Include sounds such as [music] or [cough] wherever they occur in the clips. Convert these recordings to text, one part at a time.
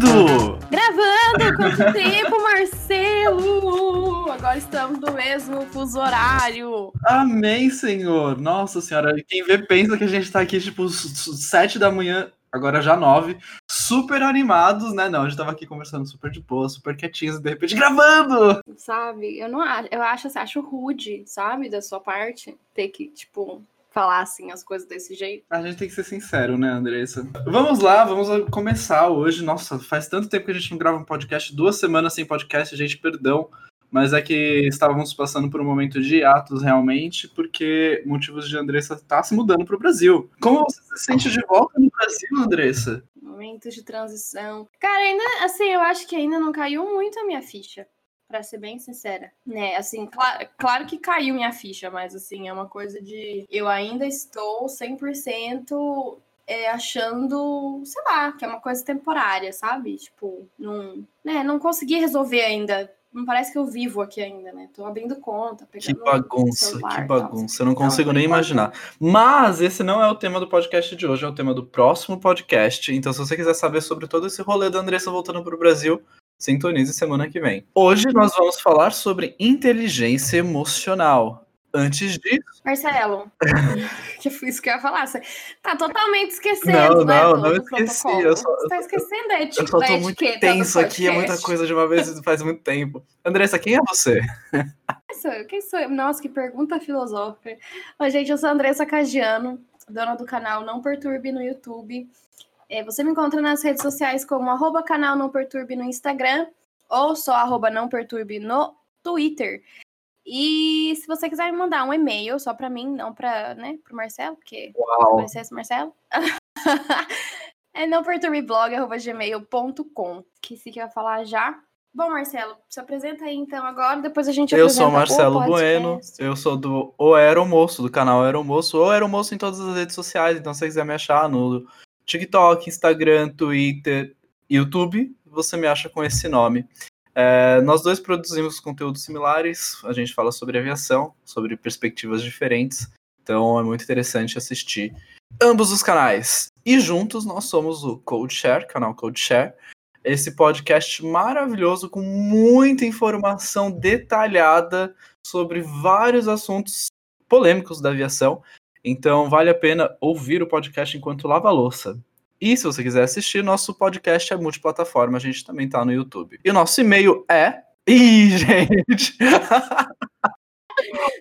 Gravando! Gravando! Quanto tempo, Marcelo? Agora estamos no mesmo fuso horário. Amém, Senhor! Nossa Senhora, quem vê pensa que a gente tá aqui, tipo, sete da manhã, agora já nove, super animados, né? Não, a gente tava aqui conversando super de boa, super quietinhos, e de repente gravando! Sabe, eu não acho, eu acho, acho rude, sabe, da sua parte, ter que, tipo, falar assim as coisas desse jeito. A gente tem que ser sincero, né, Andressa? Vamos lá, vamos começar hoje. Nossa, faz tanto tempo que a gente não grava um podcast, duas semanas sem podcast, gente, perdão. Mas é que estávamos passando por um momento de atos realmente, porque motivos de Andressa estar tá se mudando para o Brasil. Como você se sente de volta no Brasil, Andressa? Momentos de transição. Cara, ainda assim, eu acho que ainda não caiu muito a minha ficha para ser bem sincera, né? Assim, claro, claro que caiu minha ficha, mas assim, é uma coisa de eu ainda estou 100% é, achando, sei lá, que é uma coisa temporária, sabe? Tipo, não, né, não consegui resolver ainda. Não parece que eu vivo aqui ainda, né? Tô abrindo conta, Que bagunça, que bagunça. Eu não consigo nem imaginar. Mas esse não é o tema do podcast de hoje, é o tema do próximo podcast. Então, se você quiser saber sobre todo esse rolê da Andressa voltando para o Brasil, Sintonize semana que vem. Hoje nós vamos falar sobre inteligência emocional. Antes disso. Marcelo, [laughs] que foi isso que eu ia falar. Você tá totalmente esquecendo. Não, né, não, não esqueci. Eu só, Você tá esquecendo da etiqueta. Eu só tô muito tenso aqui, é muita coisa de uma vez faz muito tempo. Andressa, quem é você? Quem sou eu? Quem sou eu? Nossa, que pergunta filosófica. Oi, gente, eu sou a Andressa Cagiano, dona do canal Não Perturbe no YouTube. É, você me encontra nas redes sociais como arroba canal Não Perturbe no Instagram ou só arroba Não Perturbe no Twitter. E se você quiser me mandar um e-mail só para mim, não para né, o Marcelo, porque Uau. conhece Marcelo. [laughs] é não gmail.com que se quer falar já. Bom, Marcelo, se apresenta aí então agora, depois a gente Eu sou Marcelo Bueno, eu sou do O Aeromoço, do canal Aeromoço, ou Aeromoço em todas as redes sociais, então se você quiser me achar no TikTok, Instagram, Twitter, YouTube, você me acha com esse nome. É, nós dois produzimos conteúdos similares, a gente fala sobre aviação, sobre perspectivas diferentes, então é muito interessante assistir ambos os canais. E juntos nós somos o CodeShare, canal CodeShare, esse podcast maravilhoso com muita informação detalhada sobre vários assuntos polêmicos da aviação. Então vale a pena ouvir o podcast enquanto lava a louça. E se você quiser assistir, nosso podcast é multiplataforma, a gente também tá no YouTube. E o nosso e-mail é. Ih, [laughs] gente!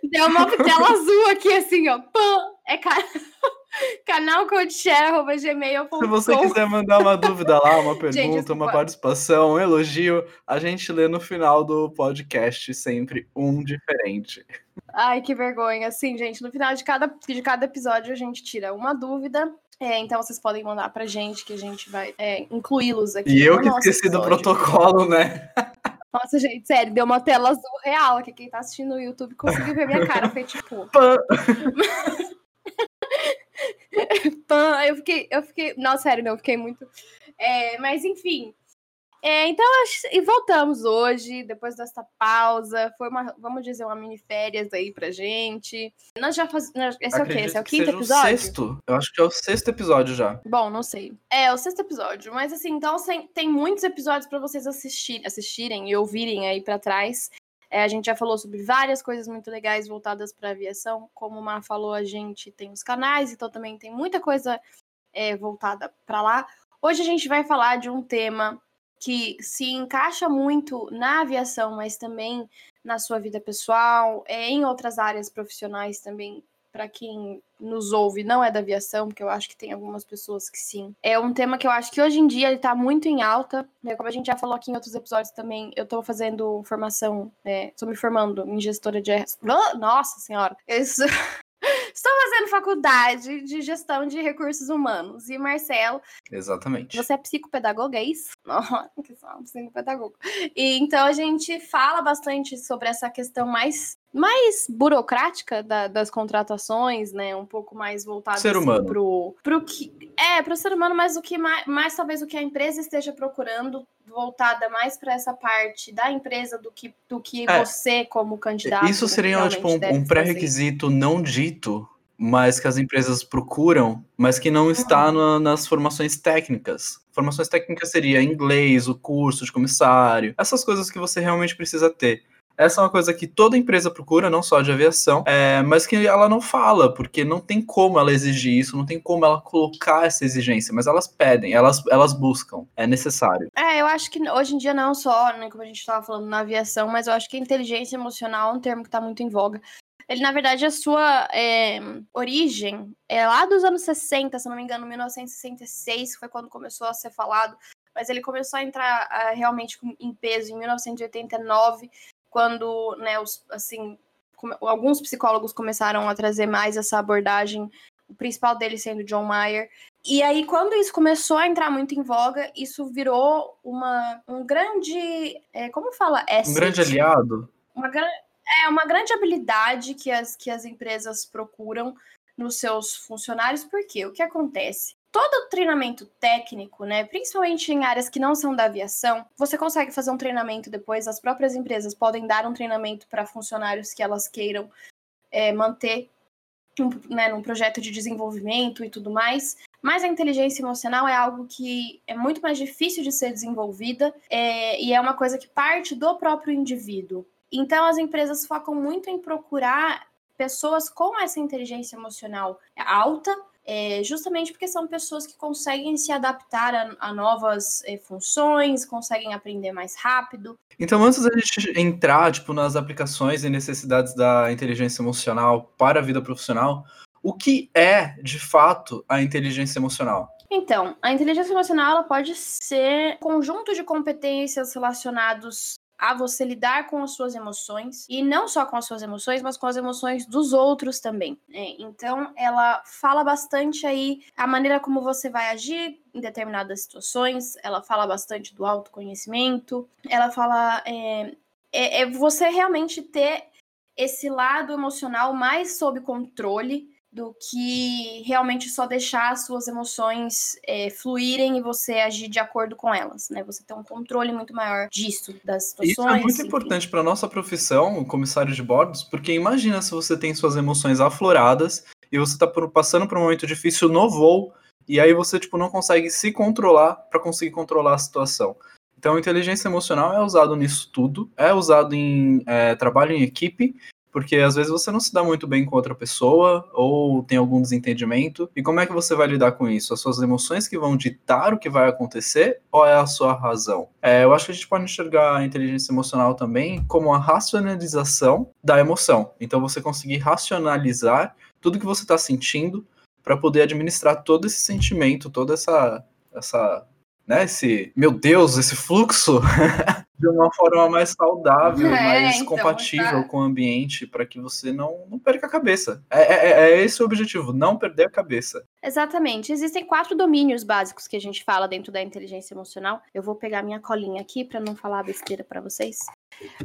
Deu uma tela azul aqui, assim, ó. Pã! É cara. [laughs] canalcodeshare.gmail.com Se você quiser mandar uma dúvida lá, uma pergunta, gente, uma participação, um elogio, a gente lê no final do podcast sempre um diferente. Ai, que vergonha. Sim, gente, no final de cada, de cada episódio a gente tira uma dúvida. É, então vocês podem mandar pra gente que a gente vai é, incluí-los aqui. E eu que esqueci episódio. do protocolo, né? Nossa, gente, sério, deu uma tela azul real, que quem tá assistindo no YouTube conseguiu ver minha cara, foi tipo. [laughs] Pan, eu fiquei, eu fiquei. Não, sério, não, eu fiquei muito. É, mas enfim. É, então, e voltamos hoje, depois dessa pausa. Foi uma, vamos dizer, uma mini férias aí pra gente. Nós já fazemos. Esse é o quê? Esse é o quinto episódio? O sexto. Eu acho que é o sexto episódio já. Bom, não sei. É, o sexto episódio. Mas assim, então tem muitos episódios para vocês assistir, assistirem e ouvirem aí para trás. É, a gente já falou sobre várias coisas muito legais voltadas para aviação. Como o Mar falou, a gente tem os canais, então também tem muita coisa é, voltada para lá. Hoje a gente vai falar de um tema que se encaixa muito na aviação, mas também na sua vida pessoal, é, em outras áreas profissionais também para quem nos ouve não é da aviação, porque eu acho que tem algumas pessoas que sim. É um tema que eu acho que hoje em dia ele tá muito em alta, né? Como a gente já falou aqui em outros episódios também, eu tô fazendo formação, é, tô me formando em gestora de... Nossa senhora! Isso... [laughs] Estou fazendo faculdade de gestão de recursos humanos. E Marcelo. Exatamente. Você é psicopedagoga, é isso? Que só psicopedagoga. E então a gente fala bastante sobre essa questão mais mais burocrática da, das contratações, né? Um pouco mais voltada ser assim, humano. pro, pro que. É, pro ser humano, mas o que mais, mais talvez o que a empresa esteja procurando, voltada mais para essa parte da empresa do que, do que é, você, como candidato. Isso seria tipo, um, um pré-requisito não dito mas que as empresas procuram, mas que não está uhum. no, nas formações técnicas. Formações técnicas seria inglês, o curso de comissário, essas coisas que você realmente precisa ter. Essa é uma coisa que toda empresa procura, não só de aviação, é, mas que ela não fala, porque não tem como ela exigir isso, não tem como ela colocar essa exigência, mas elas pedem, elas, elas buscam, é necessário. É, eu acho que hoje em dia não só, né, como a gente estava falando na aviação, mas eu acho que inteligência emocional é um termo que está muito em voga. Ele, na verdade, a sua é, origem é lá dos anos 60, se não me engano, 1966, foi quando começou a ser falado mas ele começou a entrar uh, realmente em peso em 1989, quando, né, os, assim, alguns psicólogos começaram a trazer mais essa abordagem, o principal deles sendo John Mayer. E aí, quando isso começou a entrar muito em voga, isso virou uma, um grande. É, como fala? Asset, um grande aliado? Uma, é uma grande habilidade que as, que as empresas procuram nos seus funcionários, porque o que acontece? todo treinamento técnico, né, principalmente em áreas que não são da aviação, você consegue fazer um treinamento depois. As próprias empresas podem dar um treinamento para funcionários que elas queiram é, manter um, né, num projeto de desenvolvimento e tudo mais. Mas a inteligência emocional é algo que é muito mais difícil de ser desenvolvida é, e é uma coisa que parte do próprio indivíduo. Então as empresas focam muito em procurar pessoas com essa inteligência emocional alta é, justamente porque são pessoas que conseguem se adaptar a, a novas é, funções, conseguem aprender mais rápido. Então, antes da gente entrar tipo, nas aplicações e necessidades da inteligência emocional para a vida profissional, o que é, de fato, a inteligência emocional? Então, a inteligência emocional ela pode ser um conjunto de competências relacionados a você lidar com as suas emoções e não só com as suas emoções, mas com as emoções dos outros também. Né? Então, ela fala bastante aí a maneira como você vai agir em determinadas situações. Ela fala bastante do autoconhecimento. Ela fala é, é, é você realmente ter esse lado emocional mais sob controle do que realmente só deixar as suas emoções é, fluírem e você agir de acordo com elas, né? Você ter um controle muito maior disso, das situações. Isso é muito enfim. importante para nossa profissão, comissário de bordos, porque imagina se você tem suas emoções afloradas e você está passando por um momento difícil no voo e aí você tipo não consegue se controlar para conseguir controlar a situação. Então, inteligência emocional é usado nisso tudo, é usado em é, trabalho em equipe porque às vezes você não se dá muito bem com outra pessoa ou tem algum desentendimento. E como é que você vai lidar com isso? As suas emoções que vão ditar o que vai acontecer ou é a sua razão? É, eu acho que a gente pode enxergar a inteligência emocional também como a racionalização da emoção. Então você conseguir racionalizar tudo que você está sentindo para poder administrar todo esse sentimento, toda essa essa né, esse, meu Deus, esse fluxo [laughs] de uma forma mais saudável, é, mais então, compatível tá. com o ambiente, para que você não, não perca a cabeça. É, é, é, é, esse o objetivo, não perder a cabeça. Exatamente. Existem quatro domínios básicos que a gente fala dentro da inteligência emocional. Eu vou pegar minha colinha aqui para não falar besteira para vocês.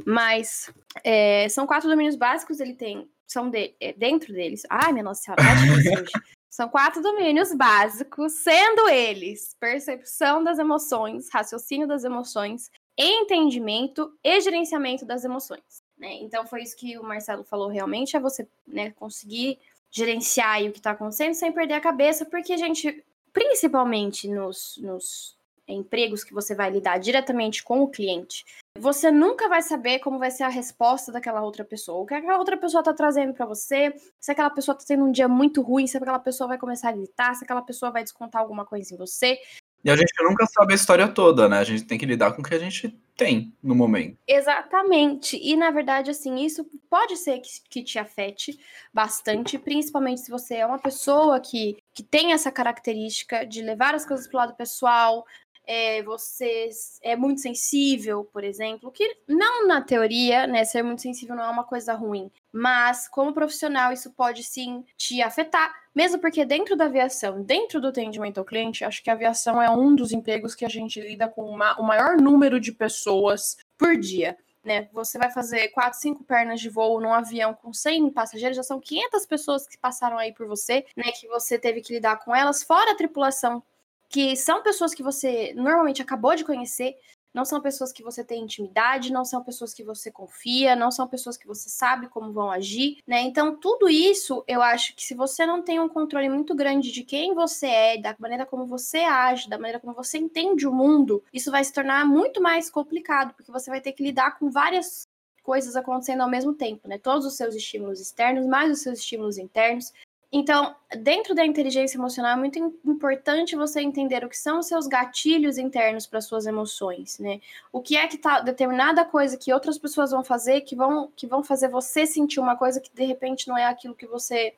Mas é, são quatro domínios básicos. Ele tem, são de, é, dentro deles. Ai, minha nossa senhora, tá difícil [laughs] hoje. São quatro domínios básicos, sendo eles percepção das emoções, raciocínio das emoções, entendimento e gerenciamento das emoções. Né? Então foi isso que o Marcelo falou realmente, é você né, conseguir gerenciar o que está acontecendo sem perder a cabeça, porque a gente, principalmente nos, nos empregos que você vai lidar diretamente com o cliente, você nunca vai saber como vai ser a resposta daquela outra pessoa. O que aquela outra pessoa tá trazendo para você, se aquela pessoa tá tendo um dia muito ruim, se aquela pessoa vai começar a gritar, se aquela pessoa vai descontar alguma coisa em você. E a gente nunca sabe a história toda, né? A gente tem que lidar com o que a gente tem no momento. Exatamente. E na verdade, assim, isso pode ser que, que te afete bastante, principalmente se você é uma pessoa que, que tem essa característica de levar as coisas pro lado pessoal, é, você é muito sensível, por exemplo, que não na teoria, né, ser muito sensível não é uma coisa ruim, mas como profissional isso pode sim te afetar, mesmo porque dentro da aviação, dentro do atendimento ao cliente, acho que a aviação é um dos empregos que a gente lida com uma, o maior número de pessoas por dia. Né? Você vai fazer quatro, cinco pernas de voo num avião com 100 passageiros, já são 500 pessoas que passaram aí por você, né? Que você teve que lidar com elas, fora a tripulação que são pessoas que você normalmente acabou de conhecer, não são pessoas que você tem intimidade, não são pessoas que você confia, não são pessoas que você sabe como vão agir, né? Então, tudo isso, eu acho que se você não tem um controle muito grande de quem você é, da maneira como você age, da maneira como você entende o mundo, isso vai se tornar muito mais complicado, porque você vai ter que lidar com várias coisas acontecendo ao mesmo tempo, né? Todos os seus estímulos externos, mais os seus estímulos internos. Então, dentro da inteligência emocional, é muito importante você entender o que são os seus gatilhos internos para suas emoções, né? O que é que tá determinada coisa que outras pessoas vão fazer que vão, que vão fazer você sentir uma coisa que de repente não é aquilo que você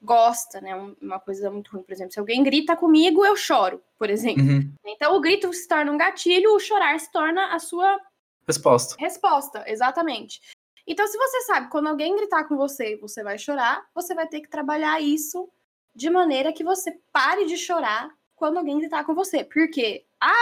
gosta, né? Uma coisa muito ruim, por exemplo, se alguém grita comigo, eu choro, por exemplo. Uhum. Então, o grito se torna um gatilho, o chorar se torna a sua resposta. Resposta, exatamente. Então, se você sabe, quando alguém gritar com você, você vai chorar, você vai ter que trabalhar isso de maneira que você pare de chorar quando alguém gritar com você. Porque a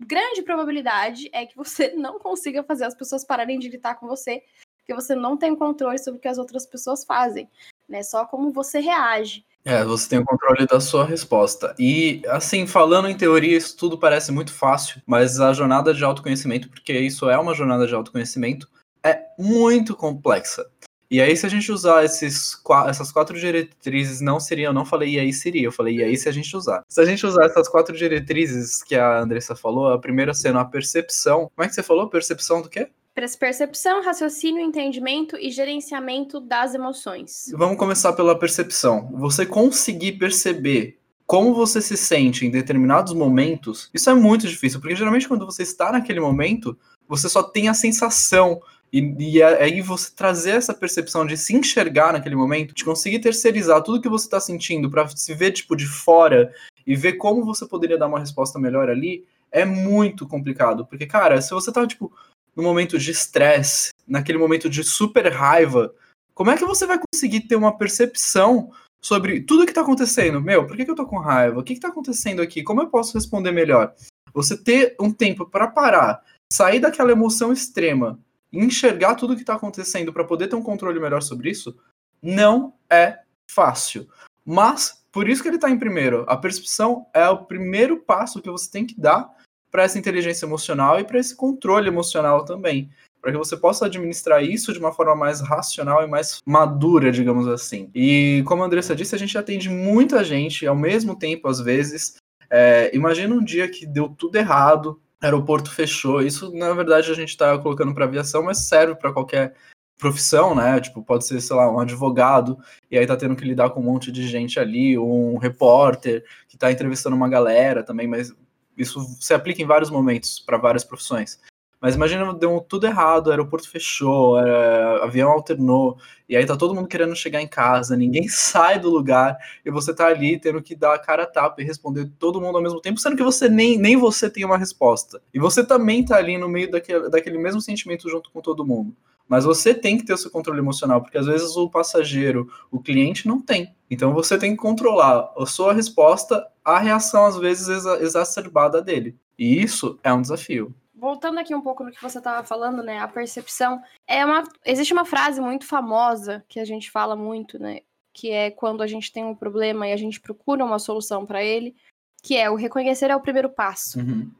grande probabilidade é que você [laughs] não consiga fazer as pessoas pararem de gritar com você, porque você não tem controle sobre o que as outras pessoas fazem, né? Só como você reage. É, você tem o controle da sua resposta. E, assim, falando em teoria, isso tudo parece muito fácil, mas a jornada de autoconhecimento, porque isso é uma jornada de autoconhecimento, é muito complexa. E aí, se a gente usar esses, essas quatro diretrizes, não seria, eu não falei e aí seria, eu falei e aí se a gente usar. Se a gente usar essas quatro diretrizes que a Andressa falou, a primeira sendo a percepção. Como é que você falou? Percepção do quê? Percepção, raciocínio, entendimento e gerenciamento das emoções. Vamos começar pela percepção. Você conseguir perceber como você se sente em determinados momentos, isso é muito difícil, porque geralmente quando você está naquele momento, você só tem a sensação e, e aí você trazer essa percepção de se enxergar naquele momento, de conseguir terceirizar tudo que você está sentindo para se ver tipo de fora e ver como você poderia dar uma resposta melhor ali, é muito complicado. Porque, cara, se você tá, tipo, no momento de estresse, naquele momento de super raiva, como é que você vai conseguir ter uma percepção sobre tudo que tá acontecendo? Meu, por que, que eu tô com raiva? O que, que tá acontecendo aqui? Como eu posso responder melhor? Você ter um tempo para parar, sair daquela emoção extrema enxergar tudo o que está acontecendo para poder ter um controle melhor sobre isso, não é fácil. Mas, por isso que ele está em primeiro. A percepção é o primeiro passo que você tem que dar para essa inteligência emocional e para esse controle emocional também. Para que você possa administrar isso de uma forma mais racional e mais madura, digamos assim. E como a Andressa disse, a gente atende muita gente ao mesmo tempo, às vezes. É, imagina um dia que deu tudo errado, aeroporto fechou. Isso, na verdade, a gente está colocando para aviação, mas serve para qualquer profissão, né? Tipo, pode ser, sei lá, um advogado, e aí tá tendo que lidar com um monte de gente ali, ou um repórter que tá entrevistando uma galera também, mas isso se aplica em vários momentos para várias profissões. Mas imagina, deu tudo errado, o aeroporto fechou, é, avião alternou, e aí tá todo mundo querendo chegar em casa, ninguém [laughs] sai do lugar, e você tá ali tendo que dar a cara a tapa e responder todo mundo ao mesmo tempo, sendo que você nem, nem você tem uma resposta. E você também tá ali no meio daquele, daquele mesmo sentimento junto com todo mundo. Mas você tem que ter o seu controle emocional, porque às vezes o passageiro, o cliente não tem. Então você tem que controlar a sua resposta à reação, às vezes, exacerbada dele. E isso é um desafio voltando aqui um pouco no que você estava falando, né? A percepção é uma. Existe uma frase muito famosa que a gente fala muito, né? Que é quando a gente tem um problema e a gente procura uma solução para ele, que é o reconhecer é o primeiro passo. Uhum.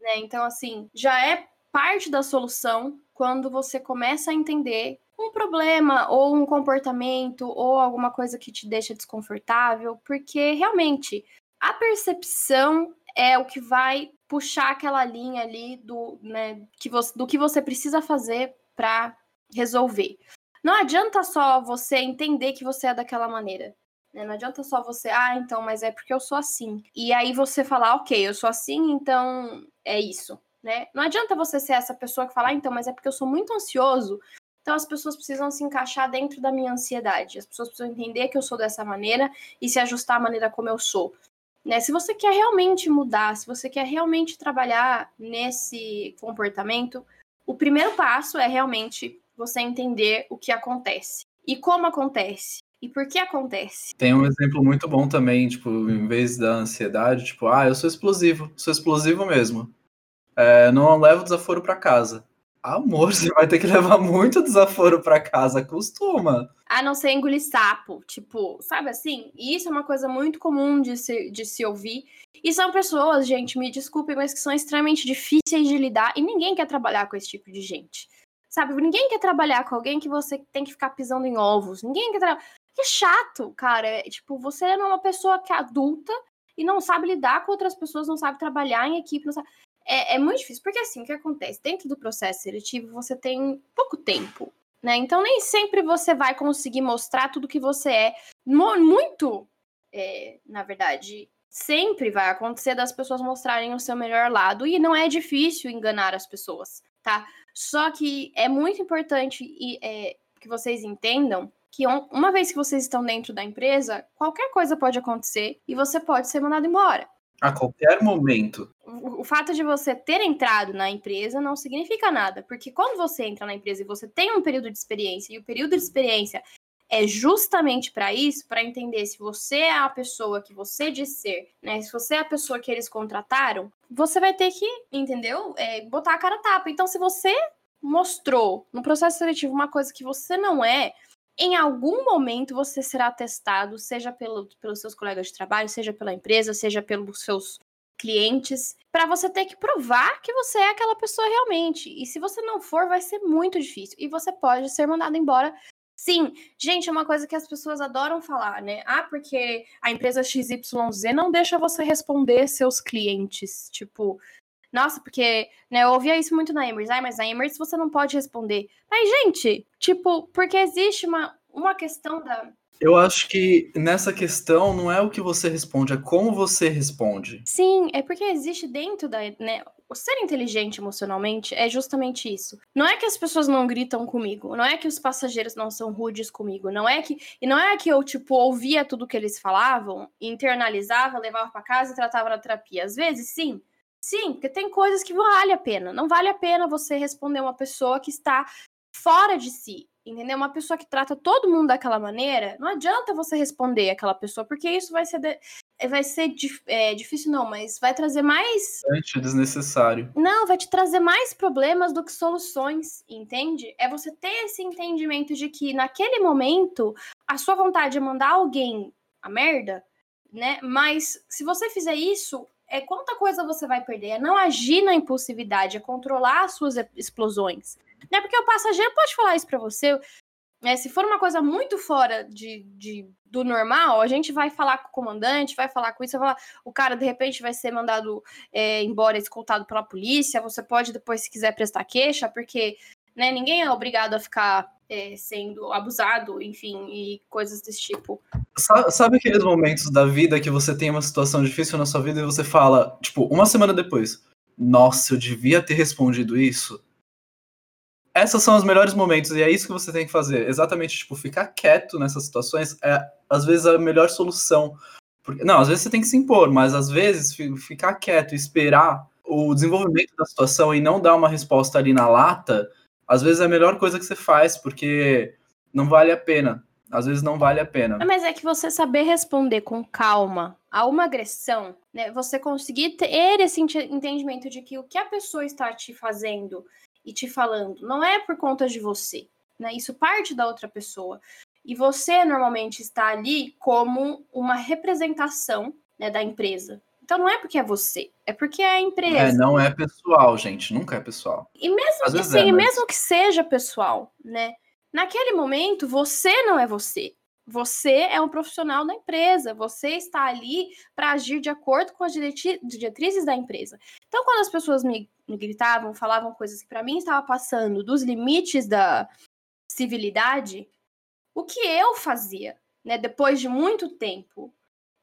Né? Então, assim, já é parte da solução quando você começa a entender um problema ou um comportamento ou alguma coisa que te deixa desconfortável, porque realmente a percepção é o que vai puxar aquela linha ali do, né, que você, do que você precisa fazer para resolver. Não adianta só você entender que você é daquela maneira. Né? Não adianta só você, ah, então, mas é porque eu sou assim. E aí você falar, ok, eu sou assim, então é isso. Né? Não adianta você ser essa pessoa que fala, ah, então, mas é porque eu sou muito ansioso, então as pessoas precisam se encaixar dentro da minha ansiedade. As pessoas precisam entender que eu sou dessa maneira e se ajustar à maneira como eu sou. Né? Se você quer realmente mudar, se você quer realmente trabalhar nesse comportamento, o primeiro passo é realmente você entender o que acontece e como acontece e por que acontece. Tem um exemplo muito bom também, tipo, em vez da ansiedade, tipo, ah, eu sou explosivo, sou explosivo mesmo. É, não levo desaforo para casa. Amor, você vai ter que levar muito desaforo para casa, costuma. A não ser engolir sapo, tipo, sabe assim? Isso é uma coisa muito comum de se, de se ouvir. E são pessoas, gente, me desculpem, mas que são extremamente difíceis de lidar e ninguém quer trabalhar com esse tipo de gente. Sabe? Ninguém quer trabalhar com alguém que você tem que ficar pisando em ovos. Ninguém quer trabalhar. Que chato, cara. É, tipo, você é uma pessoa que é adulta e não sabe lidar com outras pessoas, não sabe trabalhar em equipe, não sabe é, é muito difícil, porque assim, o que acontece? Dentro do processo seletivo, você tem pouco tempo, né? Então, nem sempre você vai conseguir mostrar tudo que você é. Muito, é, na verdade, sempre vai acontecer das pessoas mostrarem o seu melhor lado, e não é difícil enganar as pessoas, tá? Só que é muito importante e, é, que vocês entendam que uma vez que vocês estão dentro da empresa, qualquer coisa pode acontecer e você pode ser mandado embora. A qualquer momento. O, fato de você ter entrado na empresa não significa nada, porque quando você entra na empresa e você tem um período de experiência, e o período de experiência é justamente para isso, para entender se você é a pessoa que você diz ser, né? Se você é a pessoa que eles contrataram, você vai ter que, entendeu? É, botar a cara a tapa. Então, se você mostrou no processo seletivo uma coisa que você não é, em algum momento você será testado, seja pelo, pelos seus colegas de trabalho, seja pela empresa, seja pelos seus clientes, para você ter que provar que você é aquela pessoa realmente. E se você não for, vai ser muito difícil. E você pode ser mandado embora. Sim, gente, é uma coisa que as pessoas adoram falar, né? Ah, porque a empresa XYZ não deixa você responder seus clientes. Tipo, nossa, porque né, eu ouvia isso muito na Emirates. Ah, mas na Emirates você não pode responder. Mas, gente, tipo, porque existe uma, uma questão da. Eu acho que nessa questão não é o que você responde, é como você responde. Sim, é porque existe dentro da. Né, o ser inteligente emocionalmente é justamente isso. Não é que as pessoas não gritam comigo, não é que os passageiros não são rudes comigo, não é que e não é que eu tipo ouvia tudo que eles falavam, internalizava, levava para casa e tratava na terapia. Às vezes, sim, Sim, porque tem coisas que vale a pena. Não vale a pena você responder uma pessoa que está fora de si, entendeu? Uma pessoa que trata todo mundo daquela maneira, não adianta você responder aquela pessoa, porque isso vai ser de... vai ser é, difícil não, mas vai trazer mais é desnecessário. Não, vai te trazer mais problemas do que soluções, entende? É você ter esse entendimento de que naquele momento a sua vontade é mandar alguém a merda, né? Mas se você fizer isso, é quanta coisa você vai perder, é não agir na impulsividade, é controlar as suas explosões. É porque o passageiro pode falar isso para você, né? Se for uma coisa muito fora de, de, do normal, a gente vai falar com o comandante, vai falar com isso, vai falar, o cara de repente vai ser mandado é, embora, escoltado pela polícia. Você pode depois, se quiser, prestar queixa, porque né, ninguém é obrigado a ficar é, sendo abusado, enfim, e coisas desse tipo. Sabe, aqueles momentos da vida que você tem uma situação difícil na sua vida e você fala, tipo, uma semana depois, nossa, eu devia ter respondido isso? Esses são os melhores momentos e é isso que você tem que fazer. Exatamente, tipo, ficar quieto nessas situações é, às vezes, a melhor solução. Porque, não, às vezes você tem que se impor, mas às vezes ficar quieto e esperar o desenvolvimento da situação e não dar uma resposta ali na lata, às vezes é a melhor coisa que você faz, porque não vale a pena às vezes não vale a pena. Mas é que você saber responder com calma a uma agressão, né? Você conseguir ter esse entendimento de que o que a pessoa está te fazendo e te falando não é por conta de você, né? Isso parte da outra pessoa. E você normalmente está ali como uma representação né, da empresa. Então não é porque é você, é porque é a empresa. É, não é pessoal, gente, nunca é pessoal. E mesmo Às que, é, mas... mesmo que seja pessoal, né? Naquele momento, você não é você. Você é um profissional da empresa, você está ali para agir de acordo com as diretrizes da empresa. Então, quando as pessoas me, me gritavam, falavam coisas que para mim estava passando dos limites da civilidade, o que eu fazia, né, depois de muito tempo,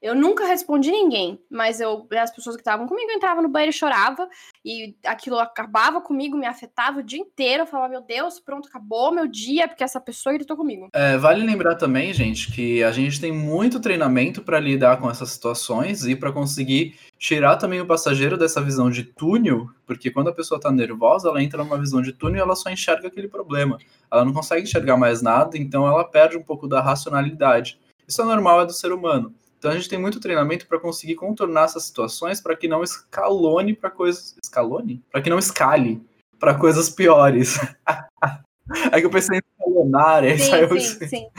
eu nunca respondi ninguém, mas eu as pessoas que estavam comigo entravam no banheiro e chorava e aquilo acabava comigo, me afetava o dia inteiro. Eu falava, meu Deus, pronto, acabou meu dia porque essa pessoa gritou comigo. É, vale lembrar também, gente, que a gente tem muito treinamento para lidar com essas situações e para conseguir tirar também o passageiro dessa visão de túnel, porque quando a pessoa está nervosa, ela entra numa visão de túnel e ela só enxerga aquele problema. Ela não consegue enxergar mais nada, então ela perde um pouco da racionalidade. Isso é normal, é do ser humano. Então a gente tem muito treinamento para conseguir contornar essas situações para que não escalone para coisas. Escalone? Para que não escale para coisas piores. [laughs] é que eu pensei em escalonária, sim, saiu sim, assim. sim.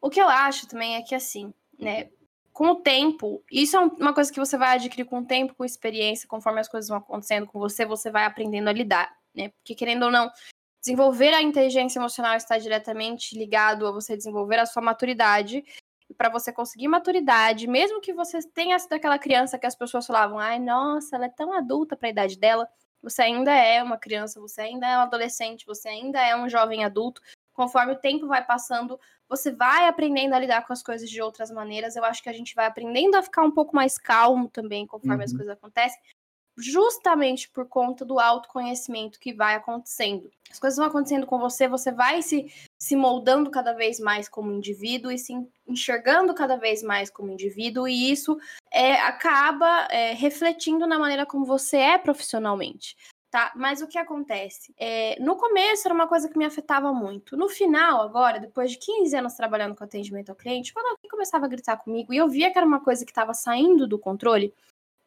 O que eu acho também é que assim, né, com o tempo, isso é uma coisa que você vai adquirir com o tempo, com experiência, conforme as coisas vão acontecendo com você, você vai aprendendo a lidar, né? Porque querendo ou não, desenvolver a inteligência emocional está diretamente ligado a você desenvolver a sua maturidade. Para você conseguir maturidade, mesmo que você tenha sido aquela criança que as pessoas falavam, ai, nossa, ela é tão adulta para a idade dela, você ainda é uma criança, você ainda é um adolescente, você ainda é um jovem adulto. Conforme o tempo vai passando, você vai aprendendo a lidar com as coisas de outras maneiras. Eu acho que a gente vai aprendendo a ficar um pouco mais calmo também conforme uhum. as coisas acontecem, justamente por conta do autoconhecimento que vai acontecendo. As coisas vão acontecendo com você, você vai se, se moldando cada vez mais como indivíduo e se enxergando cada vez mais como indivíduo, e isso é, acaba é, refletindo na maneira como você é profissionalmente. Tá? Mas o que acontece? É, no começo era uma coisa que me afetava muito. No final, agora, depois de 15 anos trabalhando com atendimento ao cliente, quando alguém começava a gritar comigo e eu via que era uma coisa que estava saindo do controle,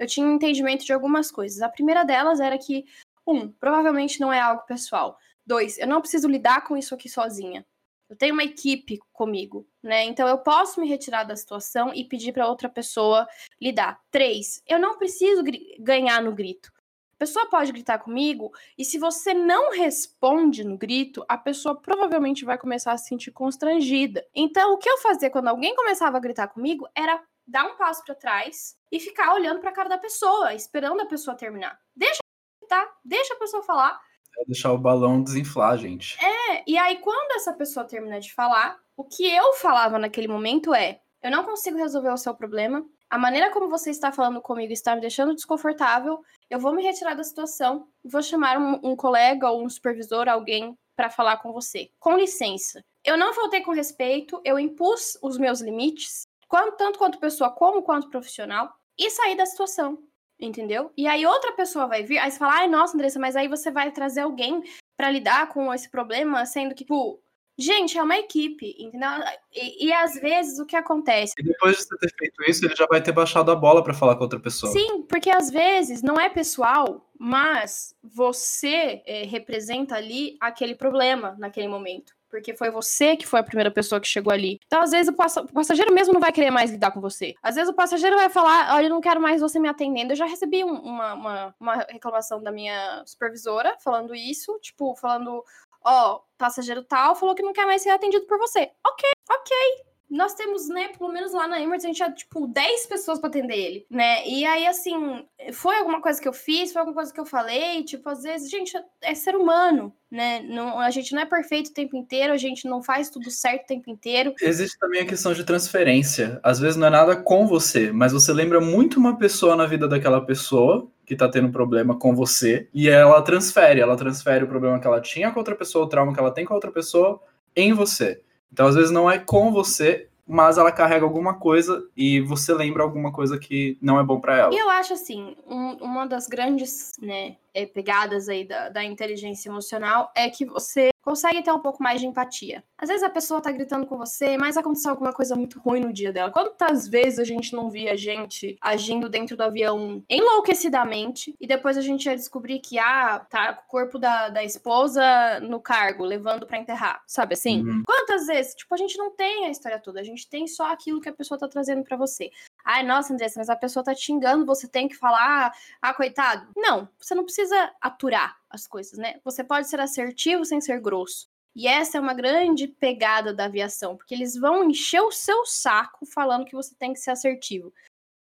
eu tinha entendimento de algumas coisas. A primeira delas era que, um, provavelmente não é algo pessoal. Dois, eu não preciso lidar com isso aqui sozinha. Eu tenho uma equipe comigo, né? Então eu posso me retirar da situação e pedir para outra pessoa lidar. Três, eu não preciso ganhar no grito. A pessoa pode gritar comigo e se você não responde no grito, a pessoa provavelmente vai começar a se sentir constrangida. Então o que eu fazia quando alguém começava a gritar comigo era dar um passo para trás e ficar olhando para a cara da pessoa, esperando a pessoa terminar. Deixa tá? Deixa a pessoa falar. É deixar o balão desinflar, gente. É, e aí quando essa pessoa termina de falar, o que eu falava naquele momento é: eu não consigo resolver o seu problema. A maneira como você está falando comigo está me deixando desconfortável. Eu vou me retirar da situação e vou chamar um, um colega ou um supervisor, alguém, para falar com você. Com licença. Eu não faltei com respeito, eu impus os meus limites quanto, tanto quanto pessoa como quanto profissional, e sair da situação, entendeu? E aí outra pessoa vai vir, aí você fala, ai, nossa, Andressa, mas aí você vai trazer alguém para lidar com esse problema, sendo que, tipo, gente, é uma equipe, entendeu? E, e, às vezes o que acontece. E depois de você ter feito isso, ele já vai ter baixado a bola para falar com outra pessoa. Sim, porque às vezes não é pessoal, mas você é, representa ali aquele problema naquele momento porque foi você que foi a primeira pessoa que chegou ali. Então, às vezes, o, o passageiro mesmo não vai querer mais lidar com você. Às vezes, o passageiro vai falar: Olha, eu não quero mais você me atendendo. Eu já recebi um, uma, uma, uma reclamação da minha supervisora falando isso, tipo, falando: Ó, oh, passageiro tal falou que não quer mais ser atendido por você. Ok, ok nós temos, né, pelo menos lá na Emirates, a gente tinha, tipo, 10 pessoas pra atender ele, né? E aí, assim, foi alguma coisa que eu fiz, foi alguma coisa que eu falei, tipo, às vezes, gente, é ser humano, né? Não, a gente não é perfeito o tempo inteiro, a gente não faz tudo certo o tempo inteiro. Existe também a questão de transferência. Às vezes não é nada com você, mas você lembra muito uma pessoa na vida daquela pessoa que tá tendo problema com você, e ela transfere, ela transfere o problema que ela tinha com outra pessoa, o trauma que ela tem com outra pessoa em você. Então, às vezes, não é com você, mas ela carrega alguma coisa e você lembra alguma coisa que não é bom para ela. E eu acho assim, um, uma das grandes né, é, pegadas aí da, da inteligência emocional é que você consegue ter um pouco mais de empatia. Às vezes a pessoa tá gritando com você, mas aconteceu alguma coisa muito ruim no dia dela. Quantas vezes a gente não via gente agindo dentro do avião enlouquecidamente e depois a gente ia descobrir que, ah, tá com o corpo da, da esposa no cargo, levando para enterrar, sabe assim? Uhum. Quantas vezes? Tipo, a gente não tem a história toda, a gente tem só aquilo que a pessoa tá trazendo para você. Ai, nossa, Andressa, mas a pessoa tá te xingando, você tem que falar, ah, coitado. Não, você não precisa aturar as coisas, né? Você pode ser assertivo sem ser grosso. E essa é uma grande pegada da aviação, porque eles vão encher o seu saco falando que você tem que ser assertivo.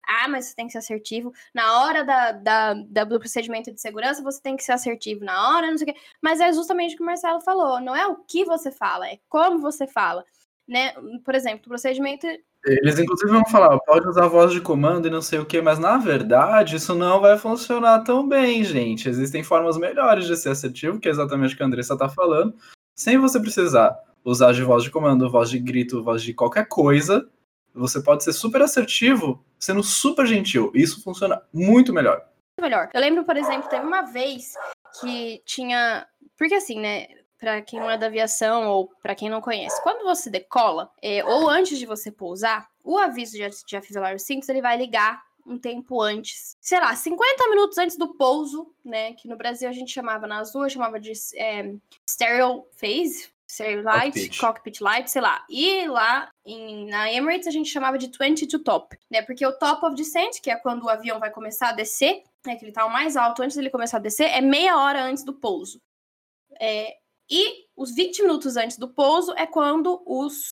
Ah, mas você tem que ser assertivo. Na hora da, da, da, do procedimento de segurança, você tem que ser assertivo. Na hora, não sei o quê. Mas é justamente o que o Marcelo falou. Não é o que você fala, é como você fala. Né? Por exemplo, o procedimento eles, inclusive, vão falar, pode usar voz de comando e não sei o que, mas na verdade isso não vai funcionar tão bem, gente. Existem formas melhores de ser assertivo, que é exatamente o que a Andressa está falando, sem você precisar usar de voz de comando, voz de grito, voz de qualquer coisa. Você pode ser super assertivo sendo super gentil. Isso funciona muito melhor. Melhor. Eu lembro, por exemplo, teve uma vez que tinha. Porque assim, né? Para quem não é da aviação ou para quem não conhece, quando você decola, é, ou antes de você pousar, o aviso de, de afivelar os cintos, ele vai ligar um tempo antes. Sei lá, 50 minutos antes do pouso, né? Que no Brasil a gente chamava na Azul, chamava de é, stereo phase, stereo light, cockpit. cockpit light, sei lá. E lá em, na Emirates a gente chamava de 20 to top, né? Porque o top of descent, que é quando o avião vai começar a descer, né? Que ele tá o mais alto antes dele começar a descer, é meia hora antes do pouso. É, e os 20 minutos antes do pouso é quando os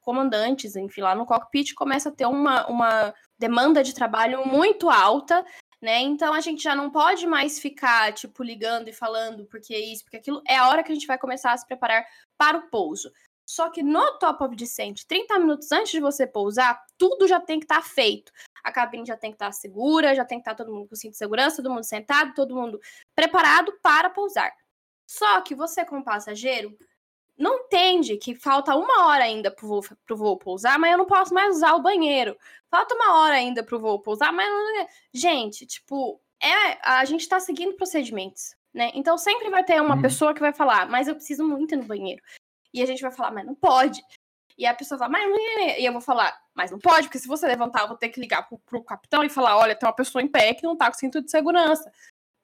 comandantes, enfim, lá no cockpit começa a ter uma, uma demanda de trabalho muito alta, né? Então a gente já não pode mais ficar, tipo, ligando e falando porque isso, porque aquilo. É a hora que a gente vai começar a se preparar para o pouso. Só que no top of descent, 30 minutos antes de você pousar, tudo já tem que estar tá feito. A cabine já tem que estar tá segura, já tem que estar tá todo mundo com cinto de segurança, todo mundo sentado, todo mundo preparado para pousar. Só que você, como passageiro, não entende que falta uma hora ainda pro voo, pro voo pousar, mas eu não posso mais usar o banheiro. Falta uma hora ainda pro voo pousar, mas não... Gente, tipo, é, a gente tá seguindo procedimentos, né? Então sempre vai ter uma hum. pessoa que vai falar, mas eu preciso muito ir no banheiro. E a gente vai falar, mas não pode. E a pessoa fala, mas não E eu vou falar, mas não pode, porque se você levantar, eu vou ter que ligar pro, pro capitão e falar, olha, tem uma pessoa em pé que não tá com cinto de segurança.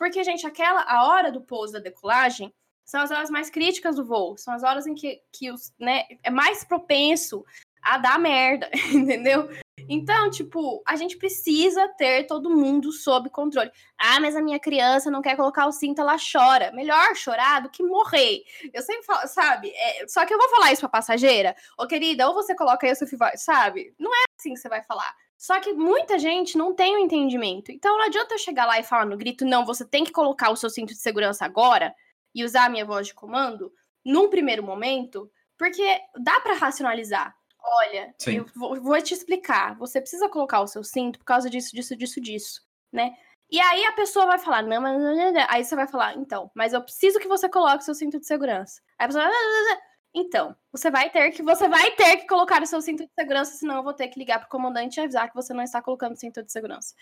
Porque, gente, aquela, a hora do pouso da decolagem são as horas mais críticas do voo, são as horas em que, que os, né, é mais propenso a dar merda, [laughs] entendeu? Então, tipo, a gente precisa ter todo mundo sob controle. Ah, mas a minha criança não quer colocar o cinto, ela chora. Melhor chorar do que morrer. Eu sempre falo, sabe? É, só que eu vou falar isso pra passageira. Ô, querida, ou você coloca aí o seu vai, sabe? Não é assim que você vai falar. Só que muita gente não tem o um entendimento. Então não adianta eu chegar lá e falar no grito, não, você tem que colocar o seu cinto de segurança agora e usar a minha voz de comando num primeiro momento, porque dá para racionalizar. Olha, Sim. eu vou, vou, te explicar. Você precisa colocar o seu cinto por causa disso, disso, disso, disso, né? E aí a pessoa vai falar, não, mas... Aí você vai falar, então, mas eu preciso que você coloque o seu cinto de segurança. Aí a pessoa... Então, você vai ter que você vai ter que colocar o seu cinto de segurança, senão eu vou ter que ligar pro comandante e avisar que você não está colocando o cinto de segurança.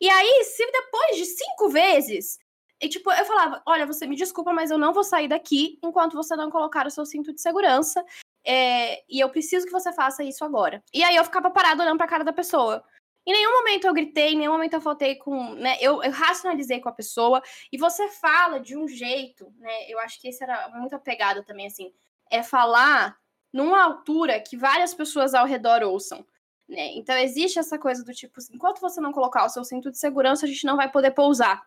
E aí, se depois de cinco vezes e, tipo, eu falava: olha, você me desculpa, mas eu não vou sair daqui enquanto você não colocar o seu cinto de segurança. É, e eu preciso que você faça isso agora. E aí eu ficava parado olhando pra cara da pessoa. Em nenhum momento eu gritei, em nenhum momento eu faltei com. Né, eu, eu racionalizei com a pessoa. E você fala de um jeito, né? Eu acho que esse era muito a pegada também, assim. É falar numa altura que várias pessoas ao redor ouçam. Né? Então existe essa coisa do tipo, enquanto você não colocar o seu cinto de segurança, a gente não vai poder pousar.